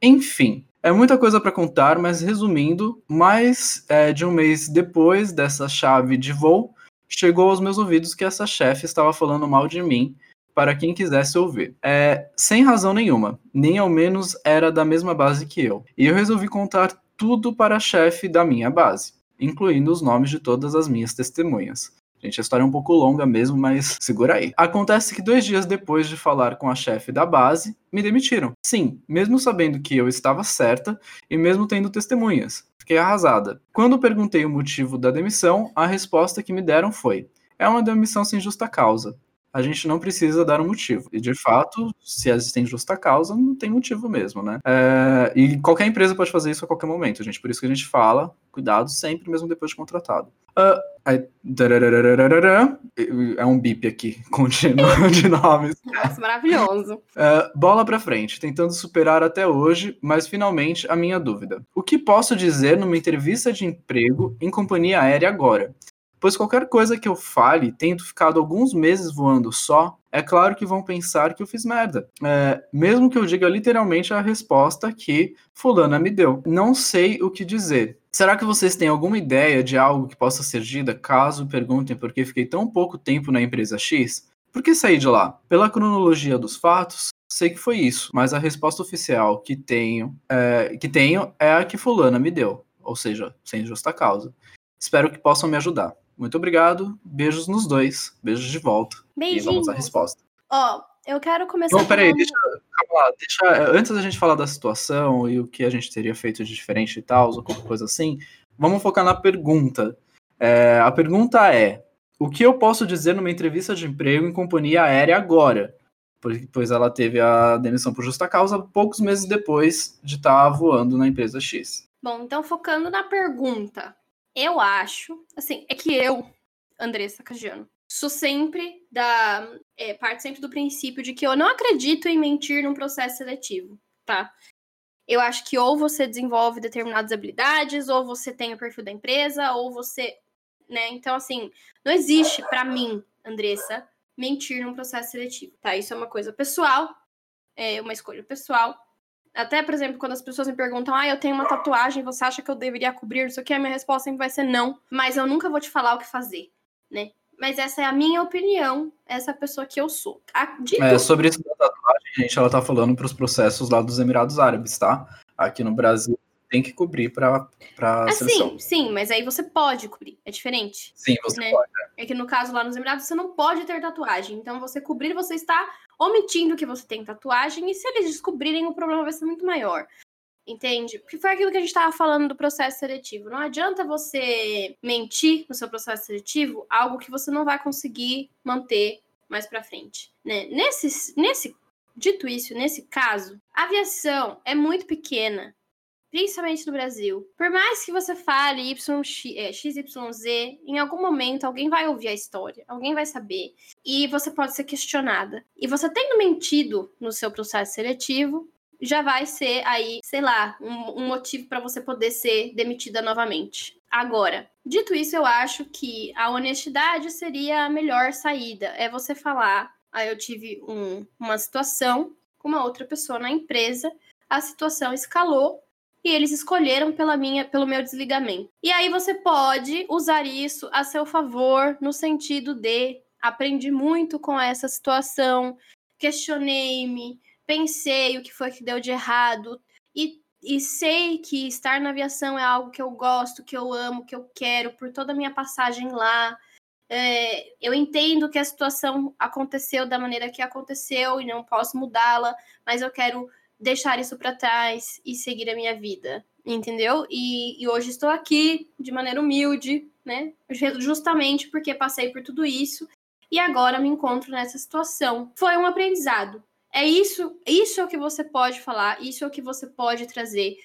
Enfim, é muita coisa para contar, mas resumindo, mais é, de um mês depois dessa chave de voo, chegou aos meus ouvidos que essa chefe estava falando mal de mim para quem quisesse ouvir. É, sem razão nenhuma, nem ao menos era da mesma base que eu. E eu resolvi contar tudo para a chefe da minha base, incluindo os nomes de todas as minhas testemunhas. Gente, a história é um pouco longa mesmo, mas segura aí. Acontece que dois dias depois de falar com a chefe da base, me demitiram. Sim, mesmo sabendo que eu estava certa e mesmo tendo testemunhas. Fiquei arrasada. Quando perguntei o motivo da demissão, a resposta que me deram foi: é uma demissão sem justa causa a gente não precisa dar um motivo. E de fato, se existem justa causa, não tem motivo mesmo, né? É, e qualquer empresa pode fazer isso a qualquer momento, gente. Por isso que a gente fala, cuidado sempre, mesmo depois de contratado. Uh, aí, é um bip aqui, [laughs] contínuo de nomes. Nossa, maravilhoso. Uh, bola pra frente, tentando superar até hoje, mas finalmente a minha dúvida. O que posso dizer numa entrevista de emprego em companhia aérea agora? Pois qualquer coisa que eu fale, tendo ficado alguns meses voando só, é claro que vão pensar que eu fiz merda. É, mesmo que eu diga literalmente a resposta que Fulana me deu. Não sei o que dizer. Será que vocês têm alguma ideia de algo que possa ser dita caso perguntem por que fiquei tão pouco tempo na empresa X? Por que saí de lá? Pela cronologia dos fatos, sei que foi isso, mas a resposta oficial que tenho é, que tenho é a que fulana me deu, ou seja, sem justa causa. Espero que possam me ajudar. Muito obrigado, beijos nos dois, beijos de volta. Beijinhos. E vamos à resposta. Ó, oh, eu quero começar. Não, peraí, deixa, calma lá, deixa, antes da gente falar da situação e o que a gente teria feito de diferente e tal, ou qualquer coisa assim, vamos focar na pergunta. É, a pergunta é: o que eu posso dizer numa entrevista de emprego em companhia aérea agora? Pois ela teve a demissão por justa causa poucos meses depois de estar tá voando na empresa X. Bom, então focando na pergunta, eu acho, assim, é que eu, Andressa Cagiano, sou sempre da. É, parte sempre do princípio de que eu não acredito em mentir num processo seletivo, tá? Eu acho que ou você desenvolve determinadas habilidades, ou você tem o perfil da empresa, ou você né? Então, assim, não existe para mim, Andressa, mentir num processo seletivo, tá? Isso é uma coisa pessoal, é uma escolha pessoal. Até, por exemplo, quando as pessoas me perguntam, ah, eu tenho uma tatuagem, você acha que eu deveria cobrir isso aqui? A minha resposta sempre vai ser não, mas eu nunca vou te falar o que fazer, né? Mas essa é a minha opinião, essa é pessoa que eu sou. Dito... É, sobre isso da tatuagem, gente, ela tá falando para os processos lá dos Emirados Árabes, tá? Aqui no Brasil tem que cobrir para para ah, seleção. Sim, sim, mas aí você pode cobrir, é diferente. Sim, você né? pode. É. é que no caso lá nos Emirados você não pode ter tatuagem, então você cobrir você está omitindo que você tem tatuagem e se eles descobrirem o problema vai ser muito maior. Entende? Porque foi aquilo que a gente estava falando do processo seletivo. Não adianta você mentir no seu processo seletivo algo que você não vai conseguir manter mais para frente, né? Nesse, nesse, dito isso, nesse caso, a aviação é muito pequena principalmente no Brasil. Por mais que você fale YX, é, XYZ, em algum momento alguém vai ouvir a história, alguém vai saber, e você pode ser questionada. E você tendo mentido no seu processo seletivo, já vai ser aí, sei lá, um, um motivo para você poder ser demitida novamente. Agora, dito isso, eu acho que a honestidade seria a melhor saída. É você falar, aí ah, eu tive um, uma situação com uma outra pessoa na empresa, a situação escalou e eles escolheram pela minha, pelo meu desligamento. E aí você pode usar isso a seu favor no sentido de aprendi muito com essa situação, questionei-me, pensei o que foi que deu de errado e, e sei que estar na aviação é algo que eu gosto, que eu amo, que eu quero por toda a minha passagem lá. É, eu entendo que a situação aconteceu da maneira que aconteceu e não posso mudá-la, mas eu quero deixar isso para trás e seguir a minha vida, entendeu? E, e, hoje estou aqui de maneira humilde, né? Justamente porque passei por tudo isso e agora me encontro nessa situação. Foi um aprendizado. É isso, isso é o que você pode falar, isso é o que você pode trazer.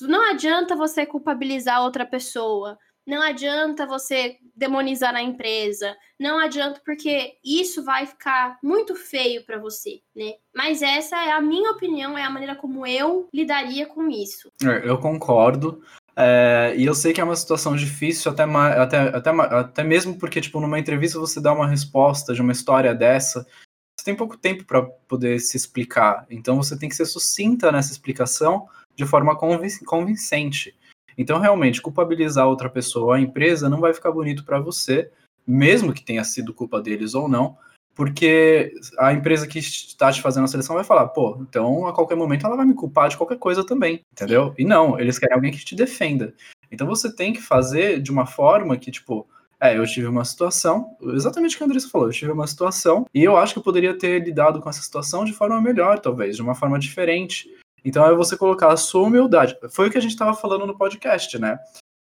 Não adianta você culpabilizar outra pessoa. Não adianta você demonizar a empresa, não adianta porque isso vai ficar muito feio para você, né? Mas essa é a minha opinião, é a maneira como eu lidaria com isso. É, eu concordo. É, e eu sei que é uma situação difícil, até, até, até, até mesmo porque, tipo, numa entrevista você dá uma resposta de uma história dessa, você tem pouco tempo para poder se explicar. Então você tem que ser sucinta nessa explicação de forma convincente. Então, realmente, culpabilizar outra pessoa, a empresa, não vai ficar bonito para você, mesmo que tenha sido culpa deles ou não, porque a empresa que está te fazendo a seleção vai falar, pô, então a qualquer momento ela vai me culpar de qualquer coisa também, entendeu? E não, eles querem alguém que te defenda. Então você tem que fazer de uma forma que, tipo, é, eu tive uma situação, exatamente o que a Andressa falou, eu tive uma situação e eu acho que eu poderia ter lidado com essa situação de forma melhor, talvez, de uma forma diferente. Então é você colocar a sua humildade. Foi o que a gente estava falando no podcast, né?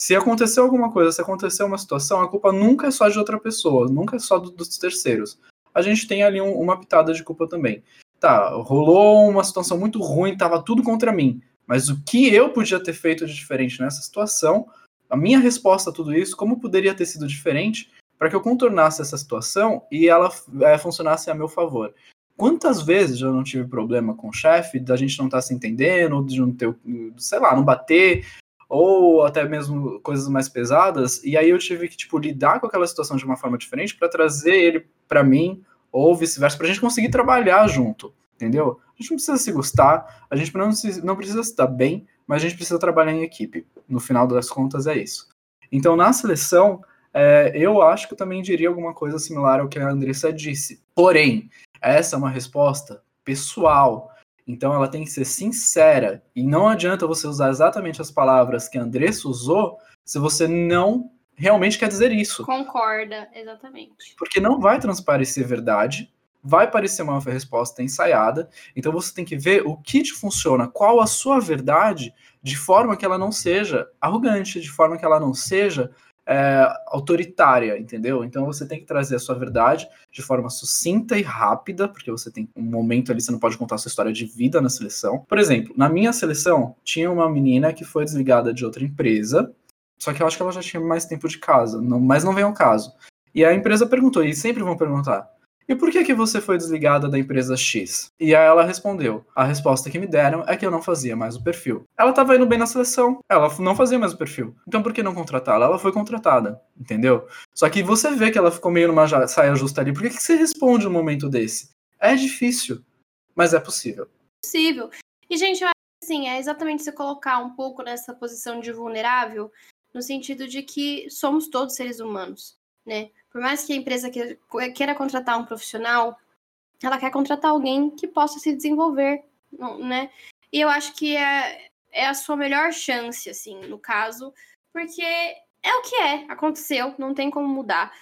Se aconteceu alguma coisa, se aconteceu uma situação, a culpa nunca é só de outra pessoa, nunca é só do, dos terceiros. A gente tem ali um, uma pitada de culpa também. Tá, rolou uma situação muito ruim, tava tudo contra mim. Mas o que eu podia ter feito de diferente nessa situação, a minha resposta a tudo isso, como poderia ter sido diferente para que eu contornasse essa situação e ela é, funcionasse a meu favor. Quantas vezes eu não tive problema com o chefe, da gente não estar tá se entendendo, de não ter, sei lá, não bater, ou até mesmo coisas mais pesadas, e aí eu tive que, tipo, lidar com aquela situação de uma forma diferente para trazer ele para mim, ou vice-versa, pra gente conseguir trabalhar junto, entendeu? A gente não precisa se gostar, a gente não, não precisa se dar bem, mas a gente precisa trabalhar em equipe. No final das contas, é isso. Então, na seleção, é, eu acho que eu também diria alguma coisa similar ao que a Andressa disse. Porém, essa é uma resposta pessoal. Então ela tem que ser sincera. E não adianta você usar exatamente as palavras que a Andressa usou se você não realmente quer dizer isso. Concorda, exatamente. Porque não vai transparecer verdade, vai parecer uma resposta ensaiada. Então você tem que ver o que te funciona, qual a sua verdade, de forma que ela não seja arrogante, de forma que ela não seja é, autoritária, entendeu? Então você tem que trazer a sua verdade de forma sucinta e rápida, porque você tem um momento ali, você não pode contar a sua história de vida na seleção. Por exemplo, na minha seleção, tinha uma menina que foi desligada de outra empresa, só que eu acho que ela já tinha mais tempo de casa, não, mas não vem ao caso. E a empresa perguntou, e sempre vão perguntar, e por que que você foi desligada da empresa X? E aí ela respondeu: a resposta que me deram é que eu não fazia mais o perfil. Ela estava indo bem na seleção, ela não fazia mais o perfil. Então por que não contratá-la? Ela foi contratada, entendeu? Só que você vê que ela ficou meio numa saia justa ali. Por que, que você responde um momento desse? É difícil, mas é possível. Possível. E, gente, eu assim, é exatamente se colocar um pouco nessa posição de vulnerável, no sentido de que somos todos seres humanos, né? Por mais que a empresa queira contratar um profissional, ela quer contratar alguém que possa se desenvolver, né? E eu acho que é, é a sua melhor chance, assim, no caso, porque é o que é, aconteceu, não tem como mudar.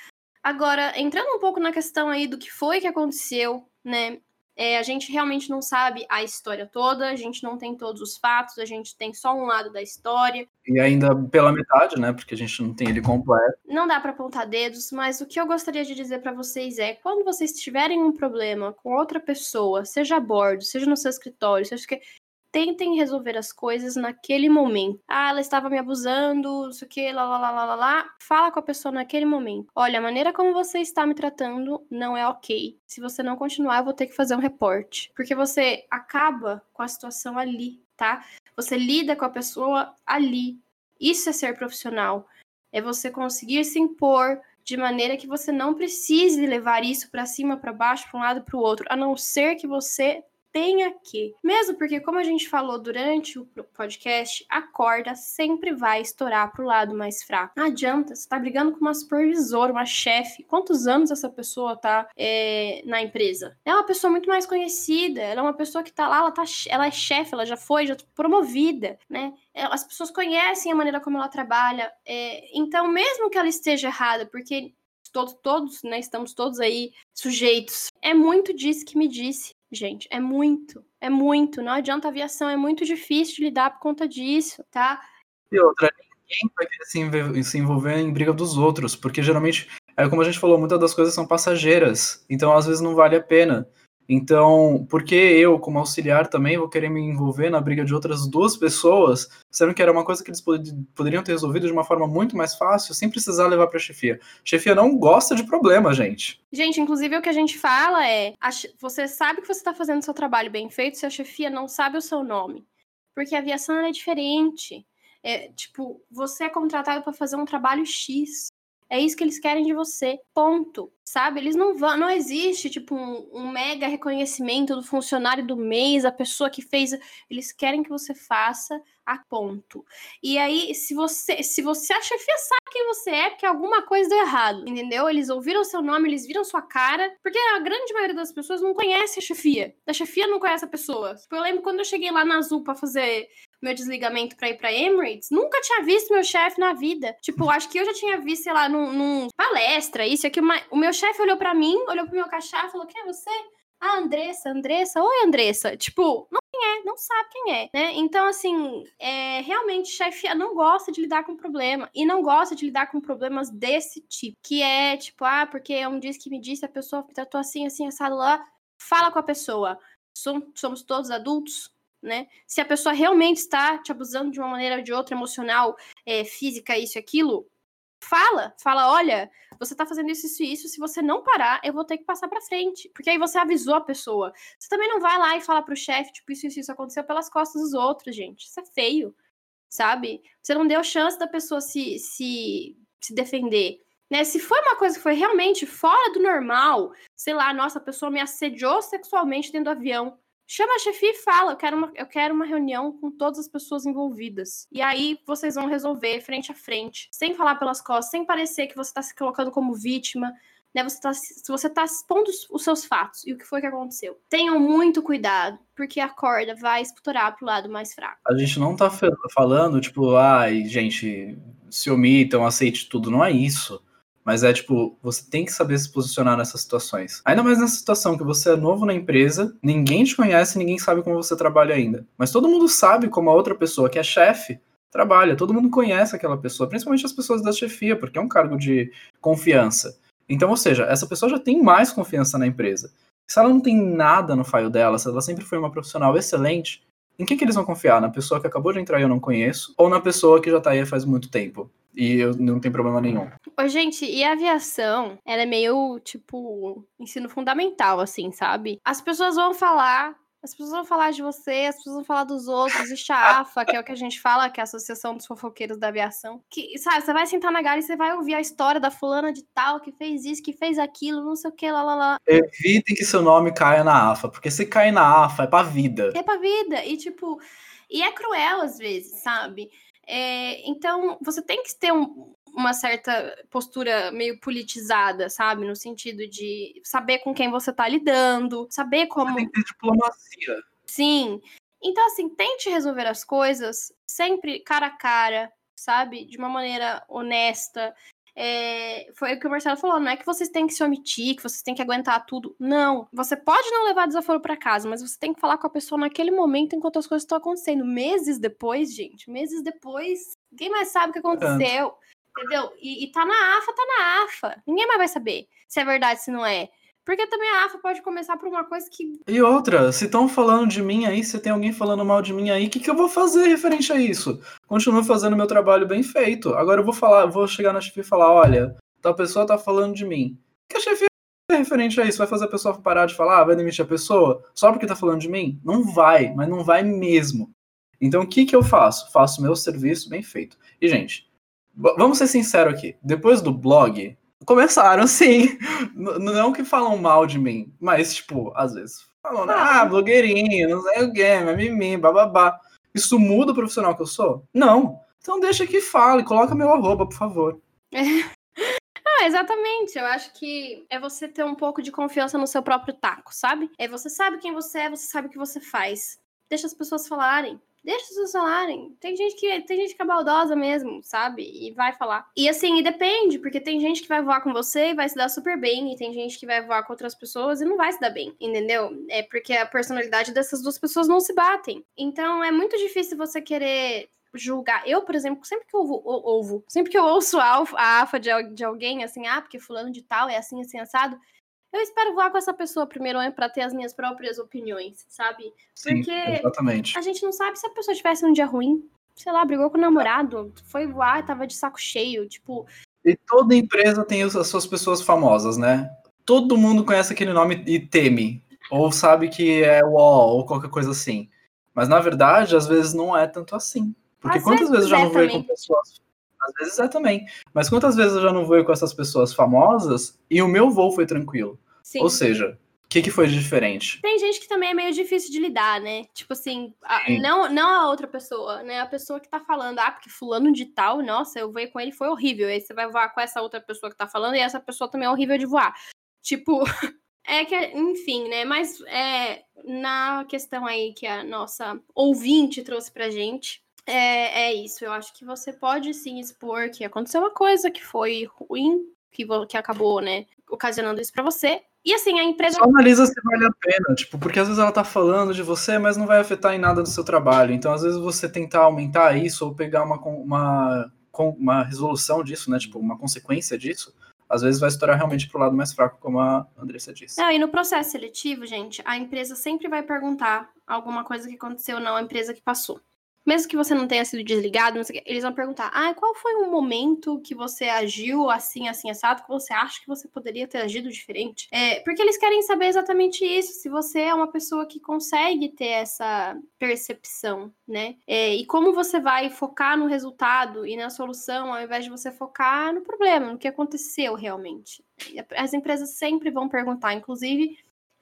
Agora, entrando um pouco na questão aí do que foi que aconteceu, né? É, a gente realmente não sabe a história toda, a gente não tem todos os fatos, a gente tem só um lado da história. E ainda pela metade, né? Porque a gente não tem ele completo. Não dá para apontar dedos, mas o que eu gostaria de dizer para vocês é: quando vocês tiverem um problema com outra pessoa, seja a bordo, seja no seu escritório, seja que tentem resolver as coisas naquele momento. Ah, ela estava me abusando, isso que, lá, lá, lá, lá, lá, lá. Fala com a pessoa naquele momento. Olha, a maneira como você está me tratando não é ok. Se você não continuar, eu vou ter que fazer um reporte. Porque você acaba com a situação ali, tá? Você lida com a pessoa ali. Isso é ser profissional. É você conseguir se impor de maneira que você não precise levar isso para cima, para baixo, para um lado, para o outro, a não ser que você tenha que. Mesmo porque, como a gente falou durante o podcast, a corda sempre vai estourar pro lado mais fraco. Não adianta, você tá brigando com uma supervisora, uma chefe. Quantos anos essa pessoa tá é, na empresa? É uma pessoa muito mais conhecida, ela é uma pessoa que tá lá, ela, tá, ela é chefe, ela já foi, já promovida, né? É, as pessoas conhecem a maneira como ela trabalha. É, então, mesmo que ela esteja errada, porque todos, todos, né, estamos todos aí sujeitos. É muito disso que me disse gente. É muito, é muito. Não adianta aviação, é muito difícil lidar por conta disso, tá? E outra, ninguém vai querer se envolver em briga dos outros, porque geralmente, é como a gente falou, muitas das coisas são passageiras, então às vezes não vale a pena. Então, por que eu, como auxiliar, também vou querer me envolver na briga de outras duas pessoas, sendo que era uma coisa que eles pod poderiam ter resolvido de uma forma muito mais fácil, sem precisar levar para a chefia? Chefia não gosta de problema, gente. Gente, inclusive o que a gente fala é: você sabe que você está fazendo seu trabalho bem feito se a chefia não sabe o seu nome. Porque a aviação é diferente. É, tipo, você é contratado para fazer um trabalho X. É isso que eles querem de você. Ponto. Sabe? Eles não vão. Não existe, tipo, um, um, mega reconhecimento do funcionário do mês, a pessoa que fez. Eles querem que você faça a ponto. E aí, se você. Se você. A chefia sabe quem você é, porque alguma coisa deu errado. Entendeu? Eles ouviram seu nome, eles viram sua cara. Porque a grande maioria das pessoas não conhece a chefia. A chefia não conhece a pessoa. Eu lembro quando eu cheguei lá na Azul pra fazer meu desligamento para ir para Emirates, nunca tinha visto meu chefe na vida. Tipo, acho que eu já tinha visto, sei lá, num, num palestra, isso aqui. Uma... O meu chefe olhou para mim, olhou pro meu e falou: Quem é você? Ah, Andressa, Andressa, oi Andressa. Tipo, não quem é, não sabe quem é, né? Então, assim, é, realmente, chefe não gosta de lidar com problema. E não gosta de lidar com problemas desse tipo. Que é, tipo, ah, porque é um diz que me disse, a pessoa tratou assim, assim, assado lá. Fala com a pessoa. Somos todos adultos, né? Se a pessoa realmente está te abusando de uma maneira ou de outra, emocional, é, física, isso e aquilo, fala, fala, olha, você tá fazendo isso, isso e isso, se você não parar, eu vou ter que passar pra frente. Porque aí você avisou a pessoa. Você também não vai lá e fala pro chefe, tipo, isso, isso, isso aconteceu pelas costas dos outros, gente. Isso é feio, sabe? Você não deu chance da pessoa se, se, se defender. Né, se foi uma coisa que foi realmente fora do normal, sei lá, nossa, a pessoa me assediou sexualmente dentro do avião. Chama a chefia e fala, eu quero, uma, eu quero uma reunião com todas as pessoas envolvidas. E aí vocês vão resolver frente a frente, sem falar pelas costas, sem parecer que você está se colocando como vítima, né? Você tá, se você tá expondo os seus fatos e o que foi que aconteceu. Tenham muito cuidado, porque a corda vai explorar pro lado mais fraco. A gente não tá falando, tipo, ai, gente, se omitam, aceite tudo. Não é isso. Mas é tipo, você tem que saber se posicionar nessas situações. Ainda mais nessa situação que você é novo na empresa, ninguém te conhece, ninguém sabe como você trabalha ainda. Mas todo mundo sabe como a outra pessoa que é chefe trabalha, todo mundo conhece aquela pessoa, principalmente as pessoas da chefia, porque é um cargo de confiança. Então, ou seja, essa pessoa já tem mais confiança na empresa. Se ela não tem nada no file dela, se ela sempre foi uma profissional excelente, em que, que eles vão confiar? Na pessoa que acabou de entrar e eu não conheço? Ou na pessoa que já tá aí faz muito tempo? E eu não tem problema nenhum. Ô, gente, e a aviação, ela é meio, tipo, ensino fundamental, assim, sabe? As pessoas vão falar as pessoas vão falar de você, as pessoas vão falar dos outros, existe a AFA, que é o que a gente fala, que é a Associação dos Fofoqueiros da Aviação. Que, sabe, você vai sentar na galera e você vai ouvir a história da fulana de tal, que fez isso, que fez aquilo, não sei o que, lá, lá, lá. Evitem que seu nome caia na AFA, porque se cair na AFA é pra vida. É pra vida. E, tipo, e é cruel às vezes, sabe? É, então, você tem que ter um, uma certa postura meio politizada, sabe? No sentido de saber com quem você tá lidando, saber como. Tem que ter diplomacia. Sim. Então, assim, tente resolver as coisas sempre cara a cara, sabe? De uma maneira honesta. É, foi o que o Marcelo falou, não é que vocês têm que se omitir, que vocês têm que aguentar tudo. Não. Você pode não levar desaforo para casa, mas você tem que falar com a pessoa naquele momento enquanto as coisas estão acontecendo. Meses depois, gente, meses depois, ninguém mais sabe o que aconteceu. Entendeu? E, e tá na AFA, tá na AFA. Ninguém mais vai saber se é verdade, se não é. Porque também a AFA pode começar por uma coisa que. E outra, se estão falando de mim aí, se tem alguém falando mal de mim aí, o que, que eu vou fazer referente a isso? Continuo fazendo meu trabalho bem feito. Agora eu vou falar, vou chegar na chefe e falar: olha, tal pessoa tá falando de mim. Que a chefe referente a isso? Vai fazer a pessoa parar de falar? Vai demitir a pessoa? Só porque tá falando de mim? Não vai, mas não vai mesmo. Então o que, que eu faço? Faço meu serviço bem feito. E, gente, Vamos ser sinceros aqui. Depois do blog, começaram [laughs] sim. não que falam mal de mim, mas, tipo, às vezes falam, ah, blogueirinho, não sei o que, mimimi, bababá. Isso muda o profissional que eu sou? Não. Então deixa que fale, coloca meu arroba, por favor. [laughs] Ah, exatamente. Eu acho que é você ter um pouco de confiança no seu próprio taco, sabe? É você sabe quem você é, você sabe o que você faz. Deixa as pessoas falarem. Deixa as pessoas falarem. Tem gente que tem gente que é baldosa mesmo, sabe? E vai falar. E assim, e depende, porque tem gente que vai voar com você e vai se dar super bem, e tem gente que vai voar com outras pessoas e não vai se dar bem, entendeu? É porque a personalidade dessas duas pessoas não se batem. Então é muito difícil você querer julgar. Eu, por exemplo, sempre que eu ouvo, sempre que eu ouço a, a afa de, de alguém, assim, ah, porque fulano de tal é assim, assim, assado, eu espero voar com essa pessoa primeiro para ter as minhas próprias opiniões, sabe? Porque Sim, exatamente. a gente não sabe se a pessoa tivesse um dia ruim, sei lá, brigou com o namorado, foi voar, tava de saco cheio, tipo. E toda empresa tem as suas pessoas famosas, né? Todo mundo conhece aquele nome e teme. Ou sabe que é o ou qualquer coisa assim. Mas na verdade, às vezes não é tanto assim. Porque às quantas vezes, vezes eu já não vejo com pessoas às vezes é também. Mas quantas vezes eu já não vou com essas pessoas famosas e o meu voo foi tranquilo? Sim. Ou seja, o que, que foi de diferente? Tem gente que também é meio difícil de lidar, né? Tipo assim, a, não, não a outra pessoa, né? A pessoa que tá falando, ah, porque fulano de tal, nossa, eu voei com ele, foi horrível. Aí você vai voar com essa outra pessoa que tá falando e essa pessoa também é horrível de voar. Tipo, [laughs] é que, enfim, né? Mas é, na questão aí que a nossa ouvinte trouxe pra gente, é, é isso. Eu acho que você pode sim expor que aconteceu uma coisa que foi ruim, que, que acabou, né, ocasionando isso para você. E assim, a empresa. Só analisa se vale a pena, tipo, porque às vezes ela tá falando de você, mas não vai afetar em nada do seu trabalho. Então, às vezes, você tentar aumentar isso ou pegar uma, uma, uma resolução disso, né? Tipo, uma consequência disso, às vezes vai estourar realmente pro lado mais fraco, como a Andressa disse. Não, e no processo seletivo, gente, a empresa sempre vai perguntar alguma coisa que aconteceu na empresa que passou mesmo que você não tenha sido desligado, eles vão perguntar: ah, qual foi o momento que você agiu assim, assim, assado, que você acha que você poderia ter agido diferente? É, porque eles querem saber exatamente isso, se você é uma pessoa que consegue ter essa percepção, né? É, e como você vai focar no resultado e na solução, ao invés de você focar no problema, no que aconteceu realmente. As empresas sempre vão perguntar, inclusive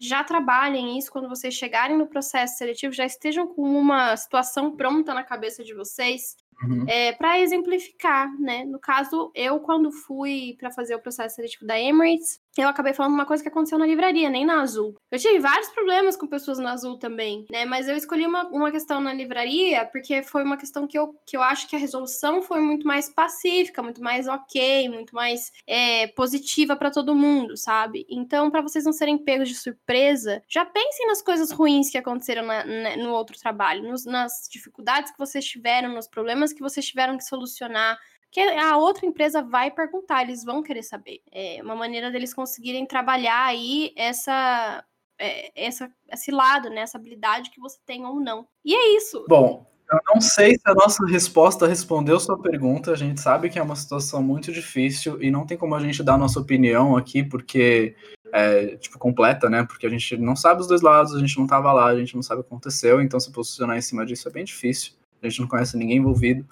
já trabalhem isso quando vocês chegarem no processo seletivo, já estejam com uma situação pronta na cabeça de vocês uhum. é, para exemplificar, né? No caso, eu, quando fui para fazer o processo seletivo da Emirates, eu acabei falando uma coisa que aconteceu na livraria, nem na Azul. Eu tive vários problemas com pessoas na Azul também, né? Mas eu escolhi uma, uma questão na livraria porque foi uma questão que eu, que eu acho que a resolução foi muito mais pacífica, muito mais ok, muito mais é, positiva para todo mundo, sabe? Então, para vocês não serem pegos de surpresa, já pensem nas coisas ruins que aconteceram na, na, no outro trabalho, nos, nas dificuldades que vocês tiveram, nos problemas que vocês tiveram que solucionar que a outra empresa vai perguntar, eles vão querer saber. É uma maneira deles conseguirem trabalhar aí essa, é, essa, esse lado, né? Essa habilidade que você tem ou não. E é isso. Bom, eu não sei se a nossa resposta respondeu sua pergunta. A gente sabe que é uma situação muito difícil e não tem como a gente dar a nossa opinião aqui, porque é, tipo, completa, né? Porque a gente não sabe os dois lados, a gente não estava lá, a gente não sabe o que aconteceu, então se posicionar em cima disso é bem difícil. A gente não conhece ninguém envolvido.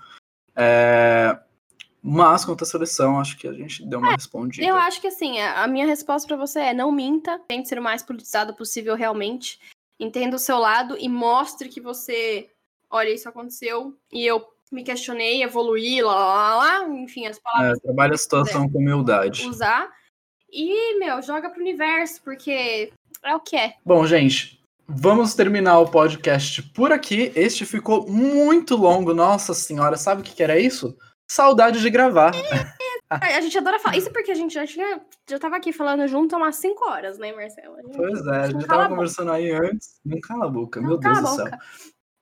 É, mas quanto à seleção, acho que a gente deu uma é, respondida. Eu acho que assim, a minha resposta para você é não minta, tente ser o mais politizado possível realmente. Entenda o seu lado e mostre que você, olha, isso aconteceu e eu me questionei, evoluí, lá, lá, lá, enfim, as palavras. É, trabalha a situação com humildade. Usar. E, meu, joga pro universo, porque é o que é. Bom, gente, Vamos terminar o podcast por aqui. Este ficou muito longo, nossa senhora. Sabe o que, que era isso? Saudade de gravar. A gente adora falar. Isso porque a gente já tinha. Já tava aqui falando junto há umas 5 horas, né, Marcelo? Pois é, a gente tava conversando aí antes. Não cala a boca, não meu Deus do céu.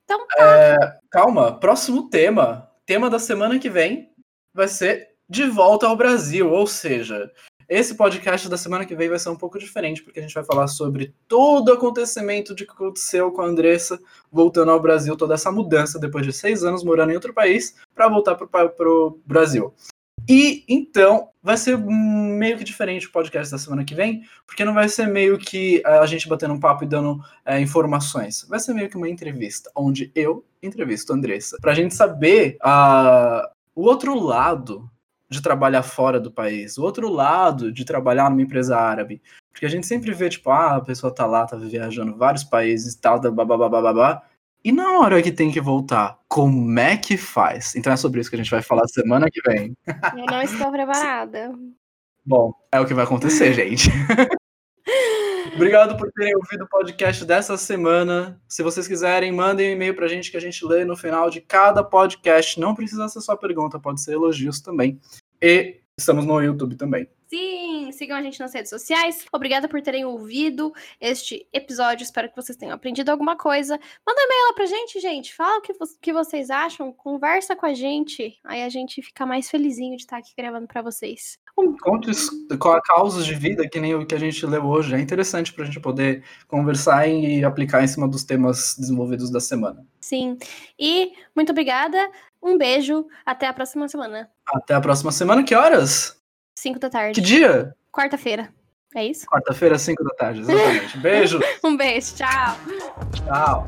Então tá. É, calma, próximo tema. Tema da semana que vem vai ser De Volta ao Brasil, ou seja, esse podcast da semana que vem vai ser um pouco diferente, porque a gente vai falar sobre todo o acontecimento de que aconteceu com a Andressa voltando ao Brasil, toda essa mudança depois de seis anos morando em outro país para voltar para o Brasil. E então vai ser meio que diferente o podcast da semana que vem, porque não vai ser meio que a gente batendo um papo e dando é, informações. Vai ser meio que uma entrevista, onde eu entrevisto a Andressa, para a gente saber uh, o outro lado de trabalhar fora do país, o outro lado de trabalhar numa empresa árabe. Porque a gente sempre vê, tipo, ah, a pessoa tá lá, tá viajando vários países e tal, babá, e na hora que tem que voltar, como é que faz? Então é sobre isso que a gente vai falar semana que vem. Eu não estou preparada. Bom, é o que vai acontecer, [laughs] gente. Obrigado por terem ouvido o podcast dessa semana. Se vocês quiserem, mandem um e-mail pra gente que a gente lê no final de cada podcast. Não precisa ser só pergunta, pode ser elogios também. E estamos no YouTube também. Sim, sigam a gente nas redes sociais. Obrigada por terem ouvido este episódio. Espero que vocês tenham aprendido alguma coisa. Manda um e-mail lá pra gente, gente. Fala o que, que vocês acham. Conversa com a gente. Aí a gente fica mais felizinho de estar aqui gravando para vocês. Um... Conte com a causas de vida, que nem o que a gente leu hoje. É interessante pra gente poder conversar e aplicar em cima dos temas desenvolvidos da semana. Sim. E muito obrigada. Um beijo. Até a próxima semana. Até a próxima semana. Que horas? 5 da tarde. Que dia? Quarta-feira. É isso? Quarta-feira, 5 da tarde, exatamente. Beijo. [laughs] um beijo, tchau. Tchau.